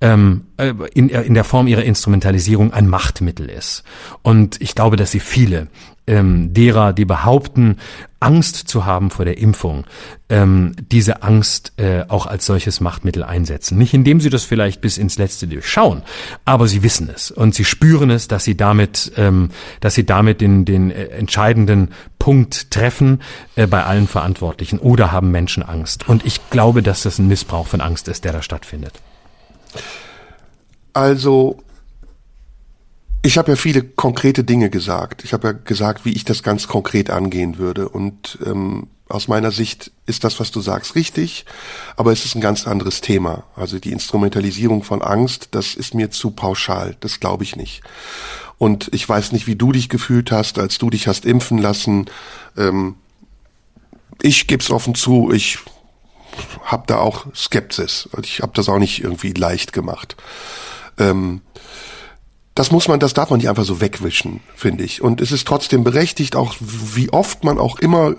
ähm, äh, in, in der Form ihrer Instrumentalisierung ein Machtmittel ist. Und ich glaube, dass sie viele ähm, derer, die behaupten, Angst zu haben vor der Impfung, ähm, diese Angst äh, auch als solches Machtmittel einsetzen. Nicht indem sie das vielleicht bis ins Letzte durchschauen, aber sie wissen es und sie spüren es, dass sie damit, ähm, dass sie damit den, den äh, entscheidenden Punkt treffen äh, bei allen Verantwortlichen oder haben Menschen Angst. Und ich glaube, dass das ein Missbrauch von Angst ist, der da stattfindet. Also ich habe ja viele konkrete Dinge gesagt. Ich habe ja gesagt, wie ich das ganz konkret angehen würde. Und ähm, aus meiner Sicht ist das, was du sagst, richtig, aber es ist ein ganz anderes Thema. Also die Instrumentalisierung von Angst, das ist mir zu pauschal. Das glaube ich nicht. Und ich weiß nicht, wie du dich gefühlt hast, als du dich hast impfen lassen. Ähm, ich gebe es offen zu, ich habe da auch Skepsis. Ich habe das auch nicht irgendwie leicht gemacht. Ähm, das muss man, das darf man nicht einfach so wegwischen, finde ich. Und es ist trotzdem berechtigt, auch wie oft man auch immer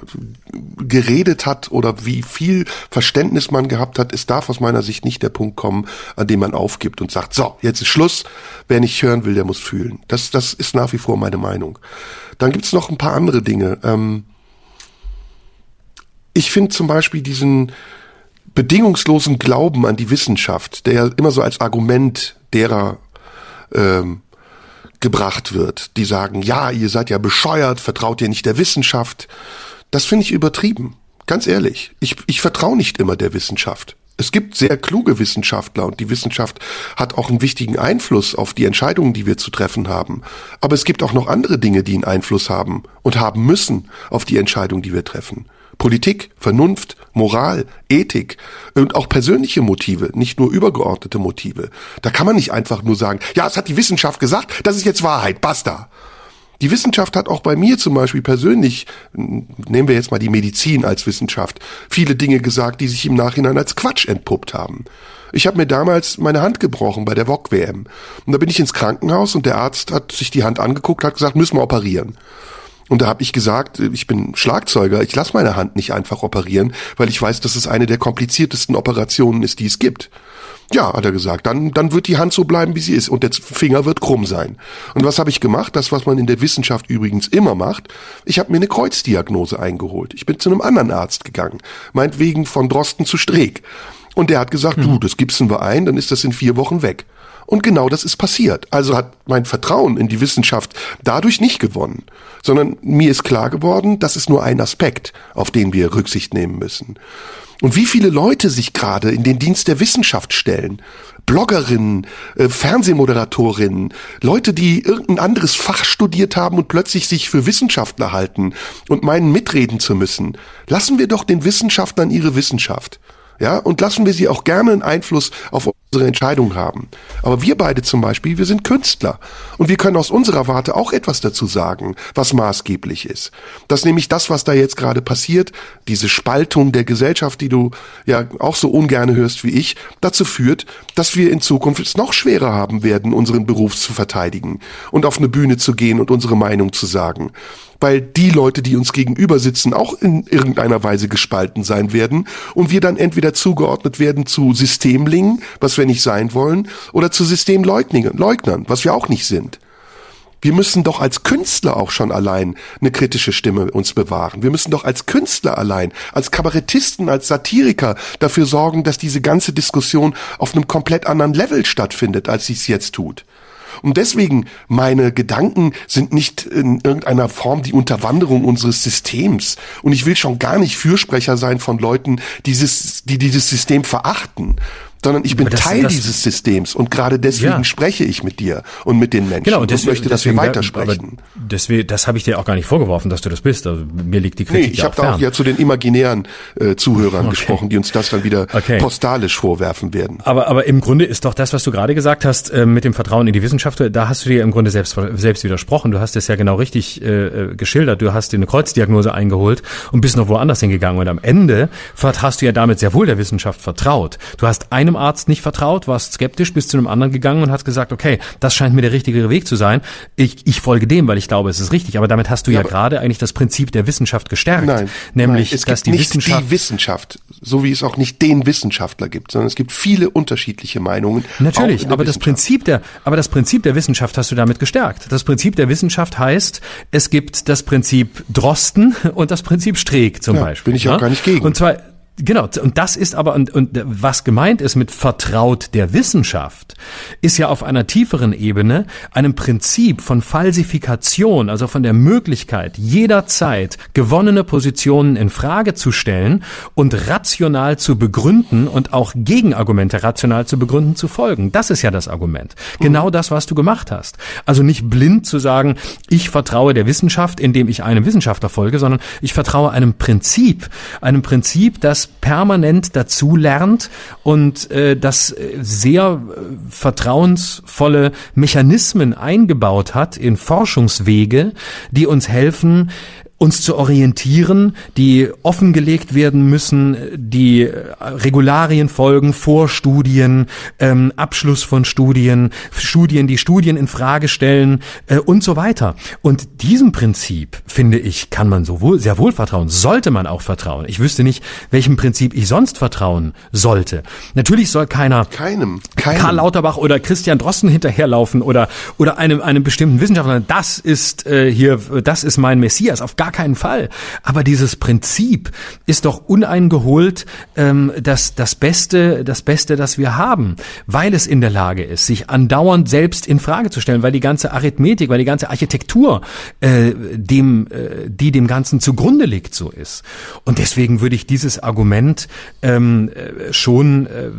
geredet hat oder wie viel Verständnis man gehabt hat. Es darf aus meiner Sicht nicht der Punkt kommen, an dem man aufgibt und sagt, so, jetzt ist Schluss. Wer nicht hören will, der muss fühlen. Das, das ist nach wie vor meine Meinung. Dann gibt's noch ein paar andere Dinge. Ähm, ich finde zum Beispiel diesen bedingungslosen Glauben an die Wissenschaft, der ja immer so als Argument derer ähm, gebracht wird, die sagen, ja, ihr seid ja bescheuert, vertraut ihr nicht der Wissenschaft. Das finde ich übertrieben. Ganz ehrlich, ich, ich vertraue nicht immer der Wissenschaft. Es gibt sehr kluge Wissenschaftler und die Wissenschaft hat auch einen wichtigen Einfluss auf die Entscheidungen, die wir zu treffen haben. Aber es gibt auch noch andere Dinge, die einen Einfluss haben und haben müssen auf die Entscheidungen, die wir treffen. Politik, Vernunft, Moral, Ethik und auch persönliche Motive, nicht nur übergeordnete Motive. Da kann man nicht einfach nur sagen, ja, es hat die Wissenschaft gesagt, das ist jetzt Wahrheit, basta. Die Wissenschaft hat auch bei mir zum Beispiel persönlich, nehmen wir jetzt mal die Medizin als Wissenschaft, viele Dinge gesagt, die sich im Nachhinein als Quatsch entpuppt haben. Ich habe mir damals meine Hand gebrochen bei der VOG-WM. Und da bin ich ins Krankenhaus und der Arzt hat sich die Hand angeguckt, hat gesagt, müssen wir operieren. Und da habe ich gesagt, ich bin Schlagzeuger, ich lasse meine Hand nicht einfach operieren, weil ich weiß, dass es eine der kompliziertesten Operationen ist, die es gibt. Ja, hat er gesagt, dann, dann wird die Hand so bleiben, wie sie ist und der Finger wird krumm sein. Und was habe ich gemacht? Das, was man in der Wissenschaft übrigens immer macht. Ich habe mir eine Kreuzdiagnose eingeholt. Ich bin zu einem anderen Arzt gegangen, meinetwegen von Drosten zu Streeck. Und der hat gesagt, hm. du, das gibsten wir ein, dann ist das in vier Wochen weg. Und genau das ist passiert. Also hat mein Vertrauen in die Wissenschaft dadurch nicht gewonnen, sondern mir ist klar geworden, das ist nur ein Aspekt, auf den wir Rücksicht nehmen müssen. Und wie viele Leute sich gerade in den Dienst der Wissenschaft stellen. Bloggerinnen, äh, Fernsehmoderatorinnen, Leute, die irgendein anderes Fach studiert haben und plötzlich sich für Wissenschaftler halten und meinen mitreden zu müssen. Lassen wir doch den Wissenschaftlern ihre Wissenschaft. Ja, und lassen wir sie auch gerne einen Einfluss auf unsere Entscheidung haben. Aber wir beide zum Beispiel, wir sind Künstler. Und wir können aus unserer Warte auch etwas dazu sagen, was maßgeblich ist. Dass nämlich das, was da jetzt gerade passiert, diese Spaltung der Gesellschaft, die du ja auch so ungerne hörst wie ich, dazu führt, dass wir in Zukunft es noch schwerer haben werden, unseren Beruf zu verteidigen und auf eine Bühne zu gehen und unsere Meinung zu sagen weil die Leute, die uns gegenüber sitzen, auch in irgendeiner Weise gespalten sein werden und wir dann entweder zugeordnet werden zu Systemlingen, was wir nicht sein wollen, oder zu Systemleugnern, was wir auch nicht sind. Wir müssen doch als Künstler auch schon allein eine kritische Stimme uns bewahren. Wir müssen doch als Künstler allein, als Kabarettisten, als Satiriker dafür sorgen, dass diese ganze Diskussion auf einem komplett anderen Level stattfindet, als sie es jetzt tut. Und deswegen, meine Gedanken sind nicht in irgendeiner Form die Unterwanderung unseres Systems. Und ich will schon gar nicht Fürsprecher sein von Leuten, dieses, die dieses System verachten sondern ich bin das, Teil das, dieses Systems und gerade deswegen ja. spreche ich mit dir und mit den Menschen genau, und, deswegen, und möchte, dass deswegen, wir weitersprechen. Deswegen, das habe ich dir auch gar nicht vorgeworfen, dass du das bist. Also mir liegt die Kritik nee, ich habe da auch ja zu den imaginären äh, Zuhörern okay. gesprochen, die uns das dann wieder okay. postalisch vorwerfen werden. Aber aber im Grunde ist doch das, was du gerade gesagt hast äh, mit dem Vertrauen in die Wissenschaft, da hast du dir im Grunde selbst selbst widersprochen. Du hast es ja genau richtig äh, äh, geschildert. Du hast dir eine Kreuzdiagnose eingeholt und bist noch woanders hingegangen und am Ende hast du ja damit sehr wohl der Wissenschaft vertraut. Du hast einem Arzt nicht vertraut warst skeptisch, bist zu einem anderen gegangen und hast gesagt, okay, das scheint mir der richtige Weg zu sein. Ich, ich folge dem, weil ich glaube, es ist richtig. Aber damit hast du ja, ja gerade eigentlich das Prinzip der Wissenschaft gestärkt. Nein, nämlich, nein, es dass gibt die nicht Wissenschaft die Wissenschaft, so wie es auch nicht den Wissenschaftler gibt, sondern es gibt viele unterschiedliche Meinungen. Natürlich, aber das Prinzip der, aber das Prinzip der Wissenschaft hast du damit gestärkt. Das Prinzip der Wissenschaft heißt, es gibt das Prinzip Drosten und das Prinzip Streeck zum ja, Beispiel. Bin ich auch ja? gar nicht gegen. Und zwar Genau, und das ist aber, und, und was gemeint ist mit vertraut der Wissenschaft, ist ja auf einer tieferen Ebene einem Prinzip von Falsifikation, also von der Möglichkeit, jederzeit gewonnene Positionen in Frage zu stellen und rational zu begründen und auch Gegenargumente rational zu begründen zu folgen. Das ist ja das Argument. Genau das, was du gemacht hast. Also nicht blind zu sagen, ich vertraue der Wissenschaft, indem ich einem Wissenschaftler folge, sondern ich vertraue einem Prinzip, einem Prinzip, das permanent dazu lernt und äh, das äh, sehr äh, vertrauensvolle Mechanismen eingebaut hat in Forschungswege, die uns helfen, uns zu orientieren, die offengelegt werden müssen, die Regularien folgen, Vorstudien, ähm, Abschluss von Studien, Studien, die Studien in Frage stellen äh, und so weiter. Und diesem Prinzip, finde ich, kann man sowohl sehr wohl vertrauen, sollte man auch vertrauen. Ich wüsste nicht, welchem Prinzip ich sonst vertrauen sollte. Natürlich soll keiner keinem, keinem. Karl Lauterbach oder Christian Drosten hinterherlaufen oder oder einem einem bestimmten Wissenschaftler. Das ist äh, hier, das ist mein Messias. Auf gar gar keinen Fall. Aber dieses Prinzip ist doch uneingeholt ähm, das, das Beste, das Beste, das wir haben, weil es in der Lage ist, sich andauernd selbst in Frage zu stellen, weil die ganze Arithmetik, weil die ganze Architektur, äh, dem, äh, die dem Ganzen zugrunde liegt, so ist. Und deswegen würde ich dieses Argument ähm, äh, schon äh,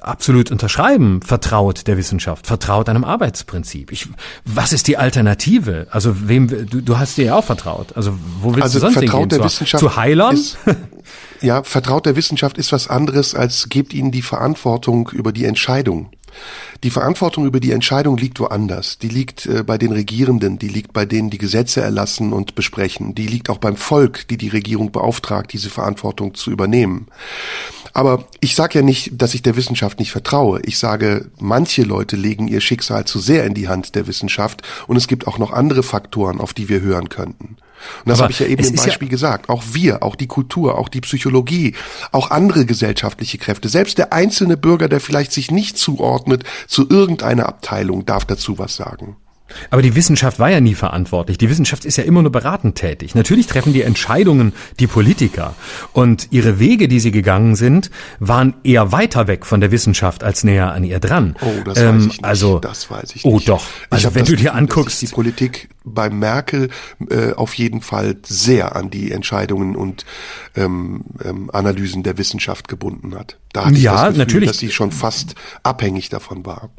absolut unterschreiben. Vertraut der Wissenschaft, vertraut einem Arbeitsprinzip. Ich, was ist die Alternative? Also wem du, du hast dir ja auch vertraut. Also wo willst also du sonst vertraut hingehen? der Wissenschaft Zu Heilern? Ist, ja, vertraut der Wissenschaft ist was anderes als gebt ihnen die Verantwortung über die Entscheidung. Die Verantwortung über die Entscheidung liegt woanders. Die liegt äh, bei den Regierenden, die liegt bei denen, die Gesetze erlassen und besprechen. Die liegt auch beim Volk, die die Regierung beauftragt, diese Verantwortung zu übernehmen. Aber ich sage ja nicht, dass ich der Wissenschaft nicht vertraue. Ich sage, manche Leute legen ihr Schicksal zu sehr in die Hand der Wissenschaft und es gibt auch noch andere Faktoren, auf die wir hören könnten. Und das habe ich ja eben im ist ja- Beispiel gesagt. Auch wir, auch die Kultur, auch die Psychologie, auch andere gesellschaftliche Kräfte, selbst der einzelne Bürger, der vielleicht sich nicht zuordnet zu irgendeiner Abteilung, darf dazu was sagen. Aber die Wissenschaft war ja nie verantwortlich. Die Wissenschaft ist ja immer nur beratend tätig. Natürlich treffen die Entscheidungen die Politiker. Und ihre Wege, die sie gegangen sind, waren eher weiter weg von der Wissenschaft als näher an ihr dran. Oh, das Ähm, weiß ich nicht. Also, das weiß ich oh nicht. doch. Ich Also wenn du dir anguckst, die Politik bei Merkel äh, auf jeden Fall sehr an die Entscheidungen und ähm, ähm, Analysen der Wissenschaft gebunden hat. Da hatte ich Ja, das Gefühl, natürlich. dass sie schon fast abhängig davon war.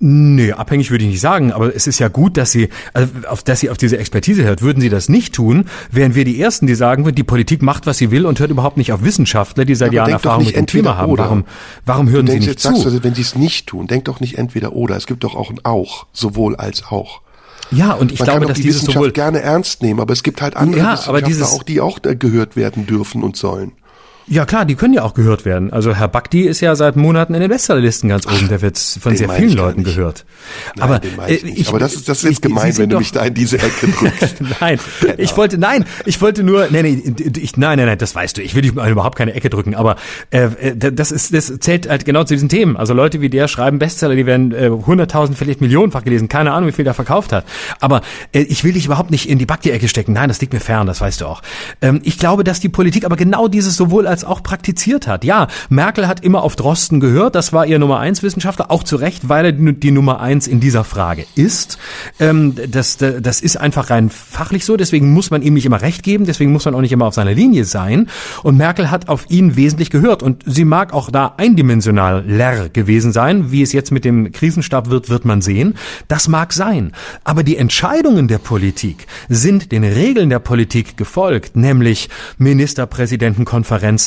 Nee, abhängig würde ich nicht sagen, aber es ist ja gut, dass sie, also auf, dass sie auf diese Expertise hört. Würden sie das nicht tun, wären wir die Ersten, die sagen würden, die Politik macht, was sie will und hört überhaupt nicht auf Wissenschaftler, die seit Aber Jahren Erfahrung nicht mit dem Thema haben. oder. Warum, warum hören Du sie nicht jetzt sagst zu? du, also, wenn sie es nicht tun, denk doch nicht entweder oder. Es gibt doch auch ein auch, sowohl als auch. ja, und ich Man glaube, kann dass die dieses Wissenschaft sowohl gerne ernst nehmen, aber es gibt halt andere Ja, aber Wissenschaftler dieses- auch, die auch äh, gehört werden dürfen und sollen. Ja klar, die können ja auch gehört werden. Also Herr Bakti ist ja seit Monaten in den Bestsellerlisten ganz oben. Der wird von den sehr vielen ich Leuten gehört. Nein, aber ich äh, nicht. aber das ist, das ist ich- gemein, Sie wenn du mich da in diese Ecke drückst. nein, ich wollte, nein, ich wollte nur, nee, nee, ich, nein, nein, nein, das weißt du, ich will dich überhaupt keine Ecke drücken, aber äh, äh, das ist, das zählt halt genau zu diesen Themen. Also Leute wie der schreiben Bestseller, die werden äh, 100.000, vielleicht millionenfach gelesen, keine Ahnung, wie viel der verkauft hat. Aber äh, ich will dich überhaupt nicht in die Bakti-Ecke stecken, nein, das liegt mir fern, das weißt du auch. Ähm, ich glaube, dass die Politik aber genau dieses sowohl als auch praktiziert hat. Ja, Merkel hat immer auf Drosten gehört, das war ihr Nummer eins Wissenschaftler, auch zu Recht, weil er die, Nummer eins in dieser Frage ist. Ähm, das, das ist einfach rein fachlich so, deswegen muss man ihm nicht immer recht geben, deswegen muss man auch nicht immer auf seiner Linie sein. Und Merkel hat auf ihn wesentlich gehört. Und sie mag auch da eindimensional leer gewesen sein. Wie es jetzt mit dem Krisenstab wird, wird man sehen. Das mag sein. Aber die Entscheidungen der Politik sind den Regeln der Politik gefolgt, nämlich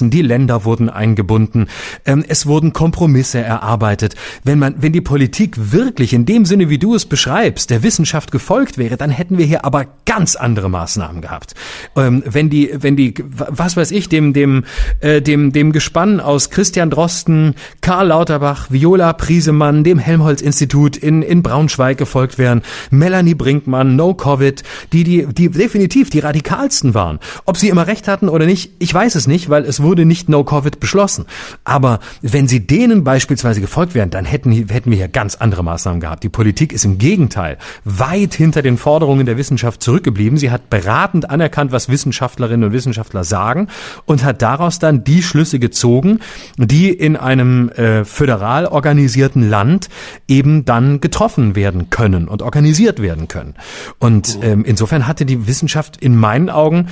Ministerpräsidentenkonferenzen, die Länder wurden eingebunden, ähm, es wurden Kompromisse erarbeitet. Wenn man, wenn die Politik wirklich in dem Sinne, wie du es beschreibst, der Wissenschaft gefolgt wäre, dann hätten wir hier aber ganz andere Maßnahmen gehabt. Ähm, wenn die, wenn die, was weiß ich, dem, dem, äh, dem, dem Gespann aus Christian Drosten, Karl Lauterbach, Viola Priesemann, dem Helmholtz-Institut in, in Braunschweig gefolgt wären, Melanie Brinkmann, No Covid, die, die, die definitiv die radikalsten waren. Ob sie immer recht hatten oder nicht, ich weiß es nicht, weil es wurde nicht No Covid beschlossen. Aber wenn sie denen beispielsweise gefolgt wären, dann hätten, hätten wir hier ganz andere Maßnahmen gehabt. Die Politik ist im Gegenteil weit hinter den Forderungen der Wissenschaft zurückgeblieben. Sie hat beratend anerkannt, was Wissenschaftlerinnen und Wissenschaftler sagen und hat daraus dann die Schlüsse gezogen, die in einem äh, föderal organisierten Land eben dann getroffen werden können und organisiert werden können. Und ähm, insofern hatte die Wissenschaft in meinen Augen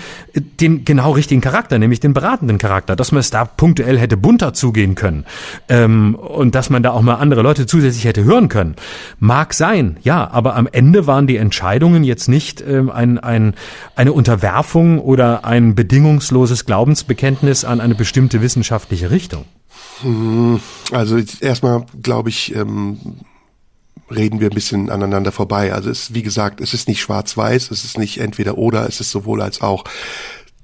den genau richtigen Charakter, nämlich den beratenden Charakter, dass man es da punktuell hätte bunter zugehen können ähm, und dass man da auch mal andere Leute zusätzlich hätte hören können. Mag sein, ja, aber am Ende waren die Entscheidungen jetzt nicht ähm, ein, ein, eine Unterwerfung oder ein bedingungsloses Glaubensbekenntnis an eine bestimmte wissenschaftliche Richtung. Also jetzt erstmal glaube ich, ähm, reden wir ein bisschen aneinander vorbei. Also es, wie gesagt, es ist nicht schwarz-weiß, es ist nicht entweder oder, es ist sowohl als auch.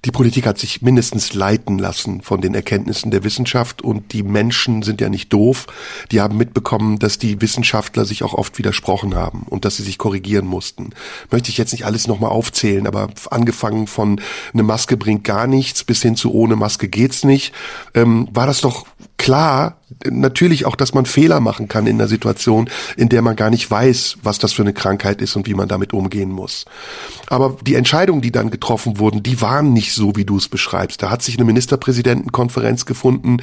Die Politik hat sich mindestens leiten lassen von den Erkenntnissen der Wissenschaft und die Menschen sind ja nicht doof. Die haben mitbekommen, dass die Wissenschaftler sich auch oft widersprochen haben und dass sie sich korrigieren mussten. Möchte ich jetzt nicht alles nochmal aufzählen, aber angefangen von eine Maske bringt gar nichts bis hin zu ohne Maske geht's nicht, ähm, war das doch klar, natürlich auch, dass man Fehler machen kann in einer Situation, in der man gar nicht weiß, was das für eine Krankheit ist und wie man damit umgehen muss. Aber die Entscheidungen, die dann getroffen wurden, die waren nicht so, wie du es beschreibst. Da hat sich eine Ministerpräsidentenkonferenz gefunden,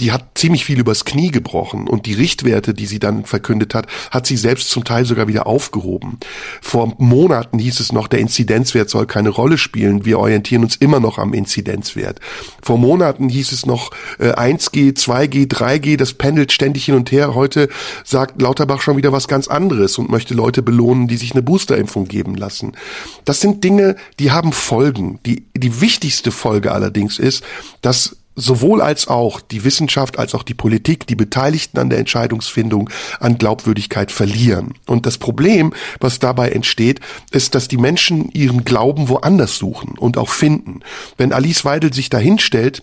die hat ziemlich viel übers Knie gebrochen und die Richtwerte, die sie dann verkündet hat, hat sie selbst zum Teil sogar wieder aufgehoben. Vor Monaten hieß es noch, der Inzidenzwert soll keine Rolle spielen. Wir orientieren uns immer noch am Inzidenzwert. Vor Monaten hieß es noch, äh, 1G, 2 2G, 3G, das pendelt ständig hin und her. Heute sagt Lauterbach schon wieder was ganz anderes und möchte Leute belohnen, die sich eine Boosterimpfung geben lassen. Das sind Dinge, die haben Folgen. Die, die wichtigste Folge allerdings ist, dass sowohl als auch die Wissenschaft als auch die Politik, die Beteiligten an der Entscheidungsfindung an Glaubwürdigkeit verlieren. Und das Problem, was dabei entsteht, ist, dass die Menschen ihren Glauben woanders suchen und auch finden. Wenn Alice Weidel sich dahinstellt,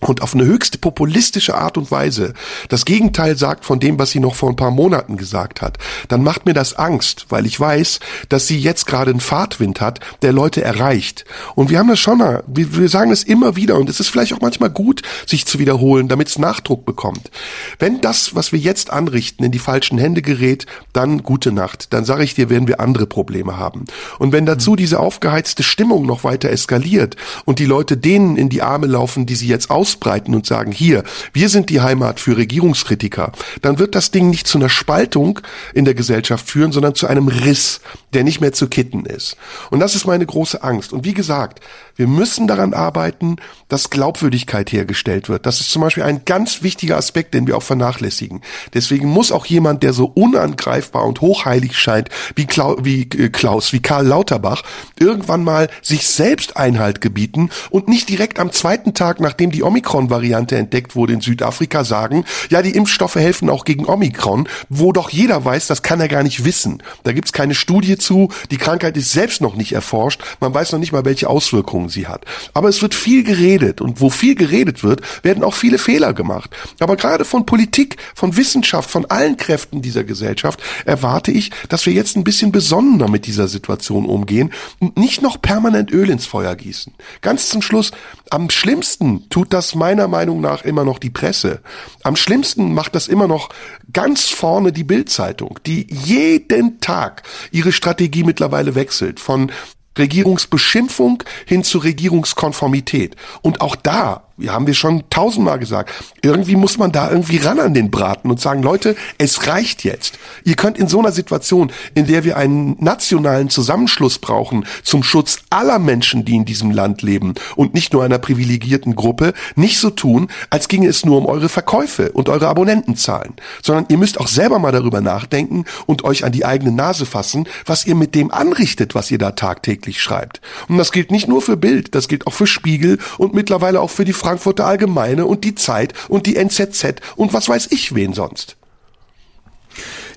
und auf eine höchst populistische Art und Weise das Gegenteil sagt von dem, was sie noch vor ein paar Monaten gesagt hat, dann macht mir das Angst, weil ich weiß, dass sie jetzt gerade einen Fahrtwind hat, der Leute erreicht. Und wir haben das schon mal, wir, wir sagen es immer wieder und es ist vielleicht auch manchmal gut, sich zu wiederholen, damit es Nachdruck bekommt. Wenn das, was wir jetzt anrichten, in die falschen Hände gerät, dann gute Nacht. Dann sage ich dir, werden wir andere Probleme haben. Und wenn dazu diese aufgeheizte Stimmung noch weiter eskaliert und die Leute denen in die Arme laufen, die sie jetzt aus ausbreiten und sagen, hier, wir sind die Heimat für Regierungskritiker, dann wird das Ding nicht zu einer Spaltung in der Gesellschaft führen, sondern zu einem Riss, der nicht mehr zu kitten ist. Und das ist meine große Angst. Und wie gesagt, wir müssen daran arbeiten, dass Glaubwürdigkeit hergestellt wird. Das ist zum Beispiel ein ganz wichtiger Aspekt, den wir auch vernachlässigen. Deswegen muss auch jemand, der so unangreifbar und hochheilig scheint, wie, Klau wie äh, Klaus, wie Karl Lauterbach, irgendwann mal sich selbst Einhalt gebieten und nicht direkt am zweiten Tag, nachdem die Omikron-Variante entdeckt wurde in Südafrika, sagen, ja, die Impfstoffe helfen auch gegen Omikron, wo doch jeder weiß, das kann er gar nicht wissen. Da gibt's keine Studie zu, die Krankheit ist selbst noch nicht erforscht, man weiß noch nicht mal, welche Auswirkungen Wirkung sie hat. Aber es wird viel geredet und wo viel geredet wird, werden auch viele Fehler gemacht. Aber gerade von Politik, von Wissenschaft, von allen Kräften dieser Gesellschaft erwarte ich, dass wir jetzt ein bisschen besonnener mit dieser Situation umgehen und nicht noch permanent Öl ins Feuer gießen. Ganz zum Schluss, am schlimmsten tut das meiner Meinung nach immer noch die Presse. Am schlimmsten macht das immer noch ganz vorne die Bildzeitung, die jeden Tag ihre Strategie mittlerweile wechselt von Regierungsbeschimpfung hin zu Regierungskonformität. Und auch da haben wir schon tausendmal gesagt, irgendwie muss man da irgendwie ran an den Braten und sagen, Leute, es reicht jetzt. Ihr könnt in so einer Situation, in der wir einen nationalen Zusammenschluss brauchen zum Schutz aller Menschen, die in diesem Land leben und nicht nur einer privilegierten Gruppe, nicht so tun, als ginge es nur um eure Verkäufe und eure Abonnentenzahlen, sondern ihr müsst auch selber mal darüber nachdenken und euch an die eigene Nase fassen, was ihr mit dem anrichtet, was ihr da tagtäglich schreibt. Und das gilt nicht nur für Bild, das gilt auch für Spiegel und mittlerweile auch für die Frankfurter Allgemeine und die Zeit und die NZZ und was weiß ich wen sonst.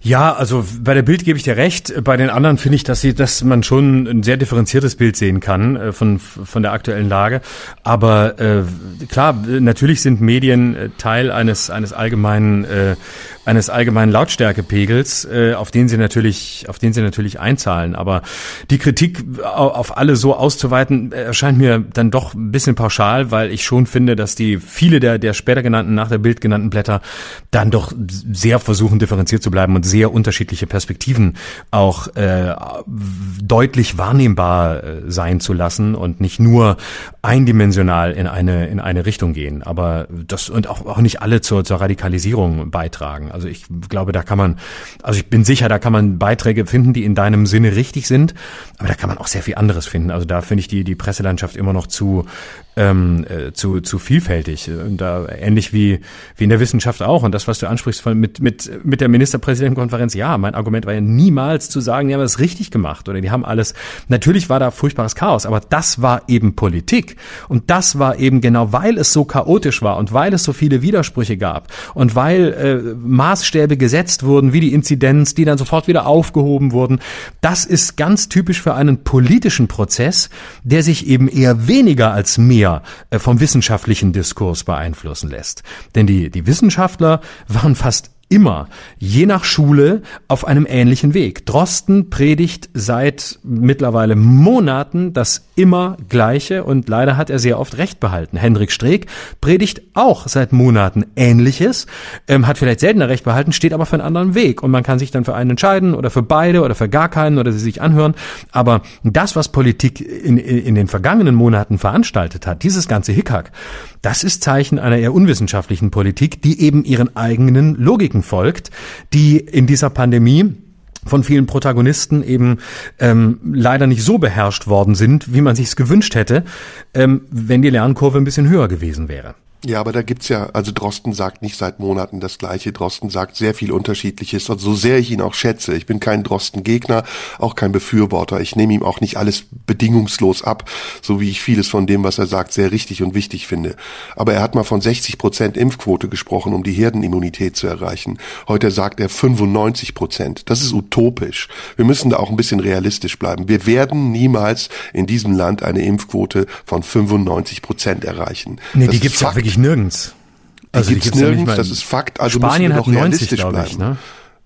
Ja, also bei der Bild gebe ich dir recht. Bei den anderen finde ich, dass sie, dass man schon ein sehr differenziertes Bild sehen kann äh, von von der aktuellen Lage. Aber äh, klar, natürlich sind Medien äh, Teil eines eines allgemeinen äh, eines allgemeinen Lautstärkepegels, äh, auf den sie natürlich, auf den sie natürlich einzahlen. Aber die Kritik auf alle so auszuweiten, erscheint mir dann doch ein bisschen pauschal, weil ich schon finde, dass die viele der, der später genannten, nach der Bild genannten Blätter dann doch sehr versuchen, differenziert zu bleiben und sehr unterschiedliche Perspektiven auch äh, deutlich wahrnehmbar äh, sein zu lassen und nicht nur eindimensional in eine, in eine Richtung gehen. Aber das und auch, auch nicht alle zur, zur Radikalisierung beitragen. Also ich glaube, da kann man, also ich bin sicher, da kann man Beiträge finden, die in deinem Sinne richtig sind, aber da kann man auch sehr viel anderes finden. Also da finde ich die, die Presselandschaft immer noch zu, ähm, äh, zu, zu vielfältig. Und da ähnlich wie, wie in der Wissenschaft auch. Und das, was du ansprichst von, mit, mit, mit der Ministerpräsidentenkonferenz, ja, mein Argument war ja niemals zu sagen, die haben das richtig gemacht oder die haben alles. Natürlich war da furchtbares Chaos, aber das war eben Politik. Und das war eben genau, weil es so chaotisch war und weil es so viele Widersprüche gab und weil äh, Maßstäbe gesetzt wurden, wie die Inzidenz, die dann sofort wieder aufgehoben wurden. Das ist ganz typisch für einen politischen Prozess, der sich eben eher weniger als mehr äh, vom wissenschaftlichen Diskurs beeinflussen lässt. Denn die, die Wissenschaftler waren fast immer, je nach Schule, auf einem ähnlichen Weg. Drosten predigt seit mittlerweile Monaten das immer Gleiche und leider hat er sehr oft Recht behalten. Hendrik Streeck predigt auch seit Monaten Ähnliches, ähm, hat vielleicht seltener Recht behalten, steht aber für einen anderen Weg und man kann sich dann für einen entscheiden oder für beide oder für gar keinen oder sie sich anhören. Aber das, was Politik in, in den vergangenen Monaten veranstaltet hat, dieses ganze Hickhack, das ist Zeichen einer eher unwissenschaftlichen Politik, die eben ihren eigenen Logiken folgt, die in dieser Pandemie von vielen Protagonisten eben ähm, leider nicht so beherrscht worden sind, wie man sich es gewünscht hätte, ähm, wenn die Lernkurve ein bisschen höher gewesen wäre. Ja, aber da gibt's ja, also Drosten sagt nicht seit Monaten das Gleiche. Drosten sagt sehr viel Unterschiedliches. Und so sehr ich ihn auch schätze, ich bin kein Drosten-Gegner, auch kein Befürworter. Ich nehme ihm auch nicht alles bedingungslos ab, so wie ich vieles von dem, was er sagt, sehr richtig und wichtig finde. Aber er hat mal von 60 Prozent Impfquote gesprochen, um die Herdenimmunität zu erreichen. Heute sagt er 95 Prozent. Das ist utopisch. Wir müssen da auch ein bisschen realistisch bleiben. Wir werden niemals in diesem Land eine Impfquote von 95 Prozent erreichen. Nee, das die gibt's ja wirklich nirgends. Also die gibt's, die gibt's nirgends, das ist Fakt. Also Spanien hat 90, glaube ich, ne?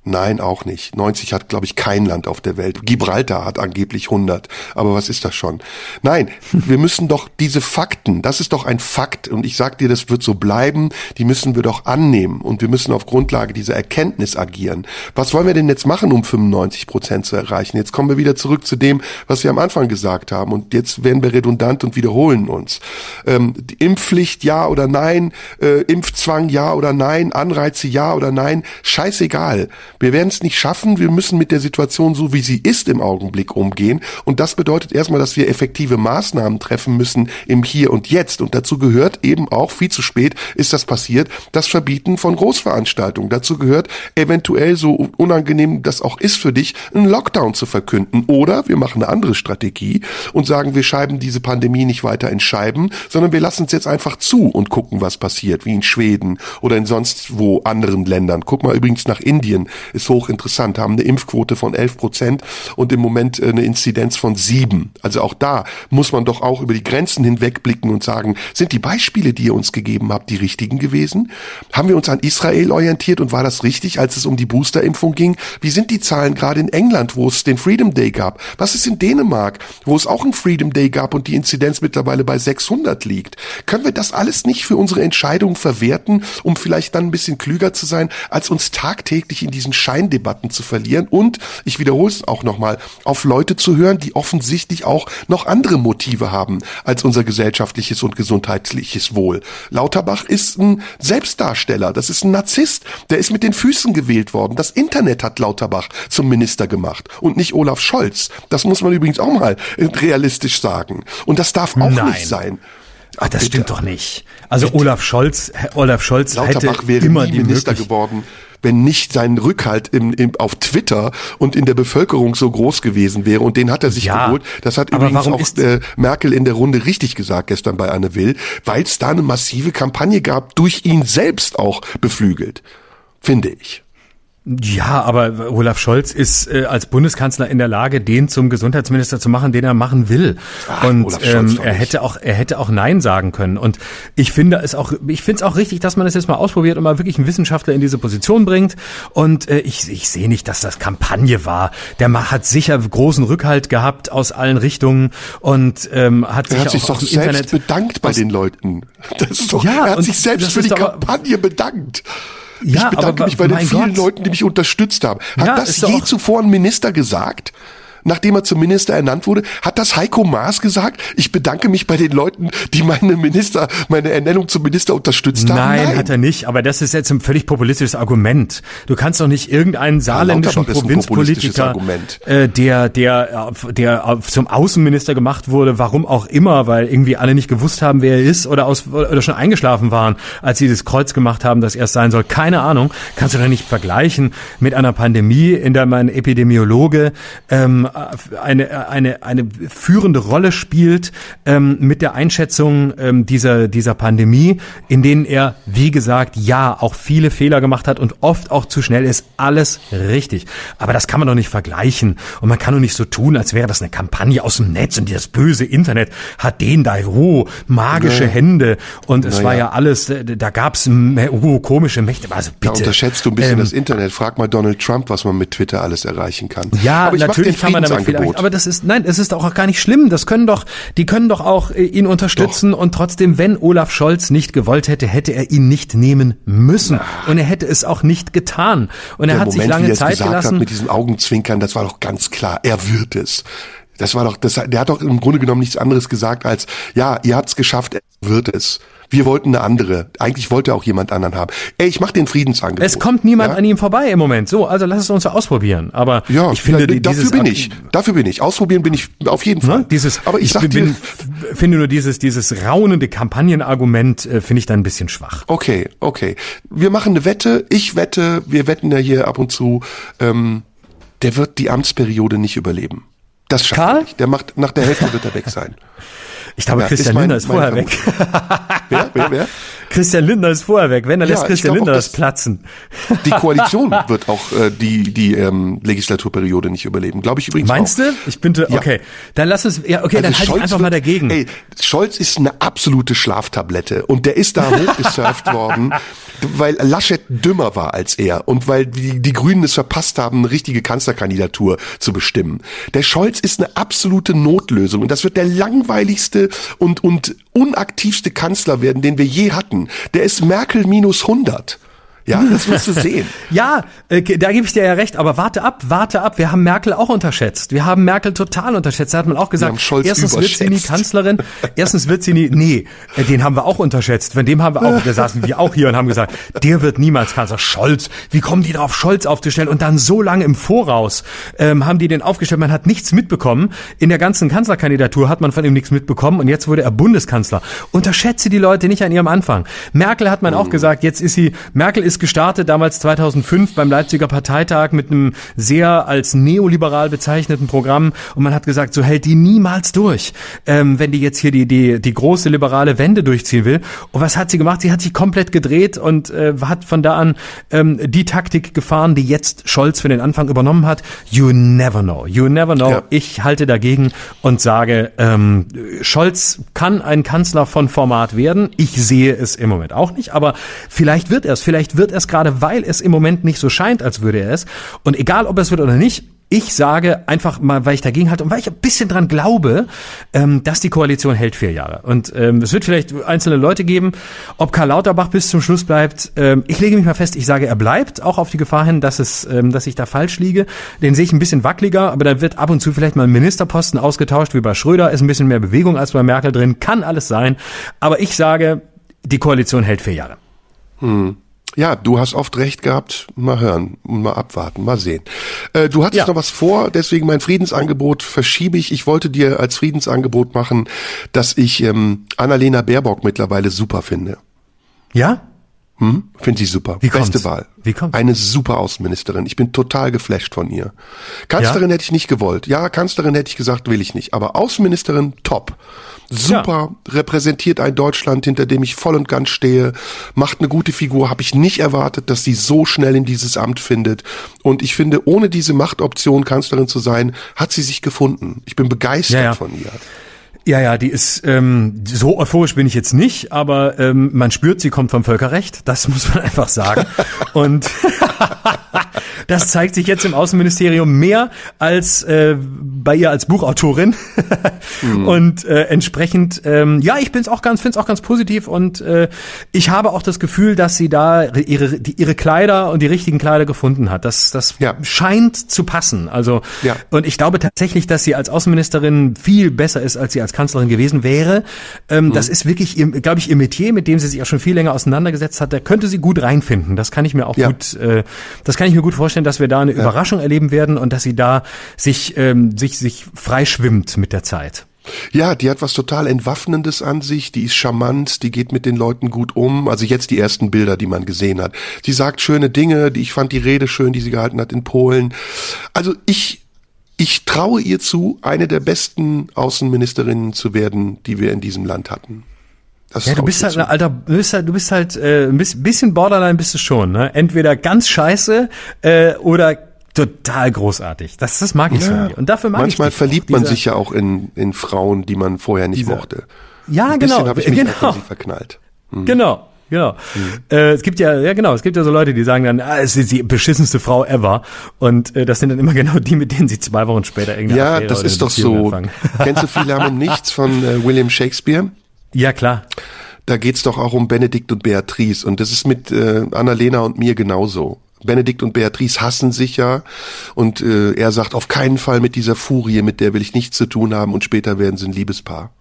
Nein, auch nicht. 90 hat, glaube ich, kein Land auf der Welt. Gibraltar hat angeblich 100. Aber was ist das schon? Nein, wir müssen doch diese Fakten, das ist doch ein Fakt. Und ich sag dir, das wird so bleiben. Die müssen wir doch annehmen. Und wir müssen auf Grundlage dieser Erkenntnis agieren. Was wollen wir denn jetzt machen, um 95 Prozent zu erreichen? Jetzt kommen wir wieder zurück zu dem, was wir am Anfang gesagt haben. Und jetzt werden wir redundant und wiederholen uns. Ähm, Impfpflicht ja oder nein, äh, Impfzwang ja oder nein, Anreize ja oder nein, scheißegal. Wir werden es nicht schaffen. Wir müssen mit der Situation so, wie sie ist im Augenblick umgehen. Und das bedeutet erstmal, dass wir effektive Maßnahmen treffen müssen im Hier und Jetzt. Und dazu gehört eben auch, viel zu spät ist das passiert, das Verbieten von Großveranstaltungen. Dazu gehört eventuell, so unangenehm das auch ist für dich, einen Lockdown zu verkünden. Oder wir machen eine andere Strategie und sagen, wir schreiben diese Pandemie nicht weiter in Scheiben, sondern wir lassen es jetzt einfach zu und gucken, was passiert, wie in Schweden oder in sonst wo anderen Ländern. Guck mal übrigens nach Indien ist hochinteressant, haben eine Impfquote von 11 Prozent und im Moment äh, eine Inzidenz von sieben. Also auch da muss man doch auch über die Grenzen hinwegblicken und sagen, sind die Beispiele, die ihr uns gegeben habt, die richtigen gewesen? Haben wir uns an Israel orientiert und war das richtig, als es um die Boosterimpfung ging? Wie sind die Zahlen gerade in England, wo es den Freedom Day gab? Was ist in Dänemark, wo es auch einen Freedom Day gab und die Inzidenz mittlerweile bei 600 liegt? Können wir das alles nicht für unsere Entscheidungen verwerten, um vielleicht dann ein bisschen klüger zu sein, als uns tagtäglich in diesen Scheindebatten zu verlieren und, ich wiederhole es auch nochmal, auf Leute zu hören, die offensichtlich auch noch andere Motive haben als unser gesellschaftliches und gesundheitliches Wohl. Lauterbach ist ein Selbstdarsteller, das ist ein Narzisst, der ist mit den Füßen gewählt worden. Das Internet hat Lauterbach zum Minister gemacht und nicht Olaf Scholz. Das muss man übrigens auch mal realistisch sagen. Und das darf auch Nein. nicht sein. Ach, das Bitte. stimmt doch nicht. Also Olaf Scholz, Olaf Scholz Lauterbach hätte wäre immer nie Minister geworden, wenn nicht sein Rückhalt im, im, auf Twitter und in der Bevölkerung so groß gewesen wäre. Und den hat er sich ja, geholt. Das hat übrigens auch äh, Merkel in der Runde richtig gesagt gestern bei Anne Will, weil es da eine massive Kampagne gab, durch ihn selbst auch beflügelt. Finde ich. Ja, aber Olaf Scholz ist äh, als Bundeskanzler in der Lage, den zum Gesundheitsminister zu machen, den er machen will. Ach, und ähm, er hätte auch er hätte auch Nein sagen können. Und ich finde es auch ich finde es auch richtig, dass man es jetzt mal ausprobiert und mal wirklich einen Wissenschaftler in diese Position bringt. Und äh, ich ich sehe nicht, dass das Kampagne war. Der hat sicher großen Rückhalt gehabt aus allen Richtungen und ähm, hat er sich hat sich auch doch selbst Internet bedankt bei den Leuten. Das ist doch, ja, er hat sich selbst für die Kampagne bedankt. Ja, ich bedanke aber, mich bei den vielen Gott. Leuten, die mich unterstützt haben. Hat ja, das je zuvor ein Minister gesagt? Nachdem er zum Minister ernannt wurde, hat das Heiko Maas gesagt, ich bedanke mich bei den Leuten, die meine Minister, meine Ernennung zum Minister unterstützt haben. Nein, Nein. hat er nicht, aber das ist jetzt ein völlig populistisches Argument. Du kannst doch nicht irgendeinen saarländischen ja, Provinzpolitiker, äh, der, der, der zum Außenminister gemacht wurde, warum auch immer, weil irgendwie alle nicht gewusst haben, wer er ist oder, aus, oder schon eingeschlafen waren, als sie das Kreuz gemacht haben, das erst sein soll. Keine Ahnung. Kannst du doch nicht vergleichen mit einer Pandemie, in der mein Epidemiologe ähm, eine, eine, eine führende Rolle spielt ähm, mit der Einschätzung ähm, dieser, dieser Pandemie, in denen er, wie gesagt, ja, auch viele Fehler gemacht hat und oft auch zu schnell ist. Alles richtig. Aber das kann man doch nicht vergleichen. Und man kann doch nicht so tun, als wäre das eine Kampagne aus dem Netz und das böse Internet hat den da, oh, magische ja. Hände. Und es ja, war ja alles, äh, da gab's oh, komische Mächte. Also bitte. Da unterschätzt du ein bisschen ähm, das Internet. Frag mal Donald Trump, was man mit Twitter alles erreichen kann. Ja, natürlich kann man damit vielleicht, aber das ist, nein, es ist auch gar nicht schlimm. Das können doch, die können doch auch äh, ihn unterstützen doch. und trotzdem, wenn Olaf Scholz nicht gewollt hätte, hätte er ihn nicht nehmen müssen. Na. Und er hätte es auch nicht getan. Und er hat Moment, sich lange wie er Zeit gelassen. Hat mit diesen Augenzwinkern, das war doch ganz klar. Er wird es. Das war doch, das, der hat doch im Grunde genommen nichts anderes gesagt als, ja, ihr habt's geschafft, er wird es. Wir wollten eine andere. Eigentlich wollte auch jemand anderen haben. Ey, ich mache den Friedensangebot. Es kommt niemand ja? an ihm vorbei im Moment. So, also lass es uns ausprobieren. Aber ja, ich finde, da, dafür bin ich. Dafür bin ich. Ausprobieren bin ich auf jeden Fall. Ne? Dieses, Aber ich, ich sag bin, dir, finde nur dieses, dieses raunende Kampagnenargument äh, finde ich dann ein bisschen schwach. okay, okay. Wir machen eine Wette. Ich wette, wir wetten ja hier ab und zu. Ähm, der wird die Amtsperiode nicht überleben. Das schafft Karl? er nicht. Der macht nach der Hälfte wird er weg sein. Ich glaube, Ja, Christian ist mein- Lindner ist vorher weg. Wer? Wer? Wer? Christian Lindner ist vorher weg. Wenn, dann Ja, lässt ich Christian glaub auch, Lindner das platzen. Die Koalition wird auch äh, die die ähm, Legislaturperiode nicht überleben. Glaube ich übrigens Meinst auch. du? Ich bin, Ja. okay. Dann lass es, ja, okay, dann Also halte ich Scholz einfach mal wird- dagegen. Ey, Scholz ist eine absolute Schlaftablette und der ist da hochgesurft worden, weil Laschet dümmer war als er und weil die, die Grünen es verpasst haben, eine richtige Kanzlerkandidatur zu bestimmen. Der Scholz ist eine absolute Notlösung und das wird der langweiligste und, und unaktivste Kanzler werden, den wir je hatten. Der ist Merkel minus 100. Ja, das wirst du sehen. Ja, äh, da gebe ich dir ja recht, aber warte ab, warte ab. Wir haben Merkel auch unterschätzt. Wir haben Merkel total unterschätzt. Da hat man auch gesagt, erstens wird sie nie. Kanzlerin, erstens wird sie nie, nee, äh, den haben wir auch unterschätzt. Von dem haben wir auch, da saßen wir auch hier und haben gesagt, der wird niemals Kanzler. Scholz, wie kommen die drauf, Scholz aufzustellen? Und dann so lange im Voraus ähm, haben die den aufgestellt. Man hat nichts mitbekommen. In der ganzen Kanzlerkandidatur hat man von ihm nichts mitbekommen und jetzt wurde er Bundeskanzler. Unterschätze die Leute nicht an ihrem Anfang. Merkel hat man auch gesagt, jetzt ist sie, Merkel ist gestartet damals 2005 beim Leipziger Parteitag mit einem sehr als neoliberal bezeichneten Programm und man hat gesagt, so hält die niemals durch, ähm, wenn die jetzt hier die, die, die große liberale Wende durchziehen will. Und was hat sie gemacht? Sie hat sich komplett gedreht und äh, hat von da an ähm, die Taktik gefahren, die jetzt Scholz für den Anfang übernommen hat. You never know. You never know. Ja. Ich halte dagegen und sage, ähm, Scholz kann ein Kanzler von Format werden. Ich sehe es im Moment auch nicht, aber vielleicht wird er es. Vielleicht wird er es gerade, weil es im Moment nicht so scheint, als würde er es. Und egal, ob es wird oder nicht, ich sage einfach mal, weil ich dagegen halte und weil ich ein bisschen dran glaube, ähm, dass die Koalition hält vier Jahre. Und ähm, es wird vielleicht einzelne Leute geben, ob Karl Lauterbach bis zum Schluss bleibt. Ähm, ich lege mich mal fest, ich sage, er bleibt, auch auf die Gefahr hin, dass es, dass ich da falsch liege. Den sehe ich ein bisschen wackeliger, aber da wird ab und zu vielleicht mal ein Ministerposten ausgetauscht, wie bei Schröder, ist ein bisschen mehr Bewegung als bei Merkel drin, kann alles sein. Aber ich sage, die Koalition hält vier Jahre. Ja, du hast oft recht gehabt. Mal hören, mal abwarten, mal sehen. Äh, du hattest Ja. noch was vor, deswegen mein Friedensangebot verschiebe ich. Ich wollte dir als Friedensangebot machen, dass ich ähm, Annalena Baerbock mittlerweile super finde. Ja? Hm? Finde sie super. Wie Beste kommt's? Wahl. Wie kommt's? Eine super Außenministerin. Ich bin total geflasht von ihr. Kanzlerin hätte ich nicht gewollt. Ja, Kanzlerin hätte ich gesagt, will ich nicht. Aber Außenministerin, top. Super, repräsentiert ein Deutschland, hinter dem ich voll und ganz stehe, macht eine gute Figur, habe ich nicht erwartet, dass sie so schnell in dieses Amt findet. Und ich finde, ohne diese Machtoption Kanzlerin zu sein, hat sie sich gefunden. Ich bin begeistert Ja, ja. von ihr. Ja, ja, die ist ähm, so euphorisch bin ich jetzt nicht, aber ähm, man spürt, sie kommt vom Völkerrecht. Das muss man einfach sagen. Und das zeigt sich jetzt im Außenministerium mehr als äh, bei ihr als Buchautorin. Und äh, entsprechend, ähm, ja, ich bin's auch ganz, finde es auch ganz positiv und äh, ich habe auch das Gefühl, dass sie da ihre die, ihre Kleider und die richtigen Kleider gefunden hat. Das das Ja. scheint zu passen. Also Ja. und ich glaube tatsächlich, dass sie als Außenministerin viel besser ist, als sie als Kanzlerin gewesen wäre. Ähm, Das ist wirklich, glaube ich, ihr Metier, mit dem sie sich auch schon viel länger auseinandergesetzt hat. Da könnte sie gut reinfinden. Das kann ich mir auch Ja. gut, äh, das kann ich mir gut vorstellen, dass wir da eine Überraschung erleben werden und dass sie da sich, ähm, sich, sich freischwimmt mit der Zeit. Ja, die hat was total Entwaffnendes an sich, die ist charmant, die geht mit den Leuten gut um. Also jetzt die ersten Bilder, die man gesehen hat. Sie sagt schöne Dinge, die ich fand die Rede schön, die sie gehalten hat in Polen. Also ich ich traue ihr zu, eine der besten Außenministerinnen zu werden, die wir in diesem Land hatten. Das Ja, du bist halt ein alter, du bist halt, du bist halt äh, ein bis- bisschen Borderline bist du schon, ne? Entweder ganz scheiße äh, oder total großartig. Das, das mag ich so. Ja, dir. Und dafür mag manchmal ich verliebt man sich ja auch in, in Frauen, die man vorher nicht Dieser- mochte. Ja, Ein genau. habe ich mich genau. verknallt. Genau. Genau. Äh, es gibt ja, ja genau, es gibt ja so Leute, die sagen dann, ah, es ist die beschissenste Frau ever. Und äh, das sind dann immer genau die, mit denen sie zwei Wochen später irgendwie Ja, das ist doch so. Kennst du viel Lärm um nichts von äh, William Shakespeare? Ja, klar. Da geht's doch auch um Benedikt und Beatrice und das ist mit äh, Annalena und mir genauso. Benedikt und Beatrice hassen sich ja und äh, er sagt auf keinen Fall mit dieser Furie, mit der will ich nichts zu tun haben und später werden sie ein Liebespaar.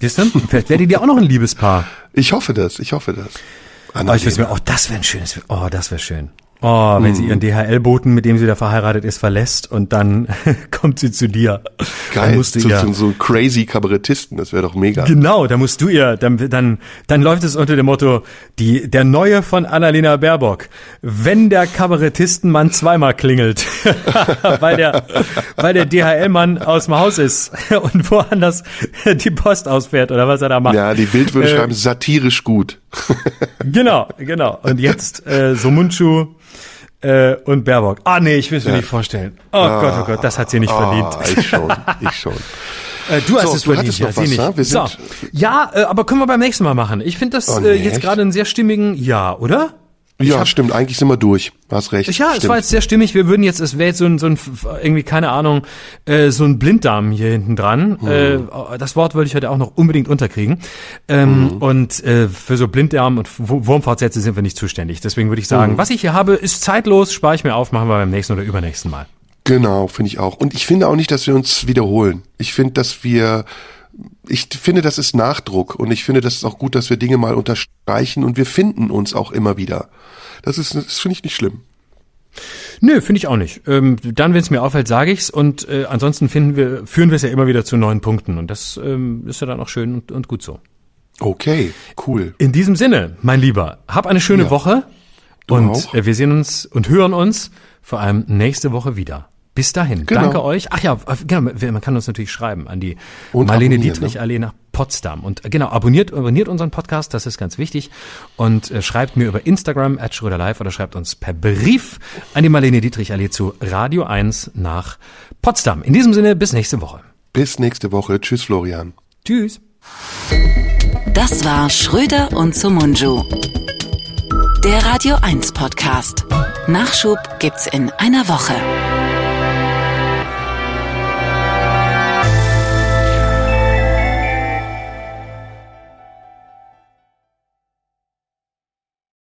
Siehst du? Vielleicht werdet ihr auch noch ein Liebespaar. Ich hoffe das, ich hoffe das. Oh, ich mir, oh, das wäre ein schönes, oh, das wäre schön. Oh, wenn sie ihren DHL-Boten, mit dem sie da verheiratet ist, verlässt und dann kommt sie zu dir. Geil, musst du zu, ihr, zu so crazy Kabarettisten, das wäre doch mega. Genau, da musst du ihr, dann, dann, dann läuft es unter dem Motto, die, der Neue von Annalena Baerbock. Wenn der Kabarettistenmann zweimal klingelt, weil der, weil der DHL-Mann aus dem Haus ist und woanders die Post ausfährt oder was er da macht. Ja, die Bild würde Äh, schreiben, satirisch gut. Genau, genau. Und jetzt äh, so Mundschuh äh, und Baerbock. Ah nee, ich will es mir nicht vorstellen. Oh Gott, oh Gott, das hat sie nicht verdient. Ah, ich schon, ich schon. Äh, du hast So, es verdient, ja, noch sie was, nicht. ne? So. Ja, äh, aber können wir beim nächsten Mal machen. Ich finde das Oh, äh, nee, jetzt echt? gerade einen sehr stimmigen Ja, oder? Ja, stimmt, eigentlich sind wir durch. Hast recht. Ja, es stimmt. war jetzt sehr stimmig. Wir würden jetzt, es wäre jetzt so ein, so ein, irgendwie, keine Ahnung, äh, so ein Blinddarm hier hinten dran. Hm. Äh, das Wort wollte ich heute auch noch unbedingt unterkriegen. Ähm, Hm. Und äh, für so Blinddarm und Wu- Wurmfortsätze sind wir nicht zuständig. Deswegen würde ich Hm. sagen, was ich hier habe, ist zeitlos, spare ich mir auf, machen wir beim nächsten oder übernächsten Mal. Genau, finde ich auch. Und ich finde auch nicht, dass wir uns wiederholen. Ich finde, dass wir, ich finde, das ist Nachdruck und ich finde, das ist auch gut, dass wir Dinge mal unterstreichen und wir finden uns auch immer wieder. Das ist, das finde ich nicht schlimm. Nö, finde ich auch nicht. Ähm, dann, wenn es mir auffällt, sage ich's und äh, ansonsten finden wir, führen wir es ja immer wieder zu neuen Punkten und das ähm, ist ja dann auch schön und, und gut so. Okay, cool. In diesem Sinne, mein Lieber, hab eine schöne Ja. Woche Du und auch. äh, wir sehen uns und hören uns vor allem nächste Woche wieder. Bis dahin, Genau. danke euch. Ach ja, äh, genau, man kann uns natürlich schreiben an die Und Marlene Dietrich ne? Allee nach Potsdam. Und äh, genau, abonniert, abonniert unseren Podcast, das ist ganz wichtig. Und äh, schreibt mir über Instagram at Schröder Live oder schreibt uns per Brief an die Marlene Dietrich Allee zu Radio 1 nach Potsdam. In diesem Sinne, bis nächste Woche. Bis nächste Woche. Tschüss, Florian. Tschüss. Das war Schröder und Sumunju. Der Radio 1 Podcast. Nachschub gibt's in einer Woche.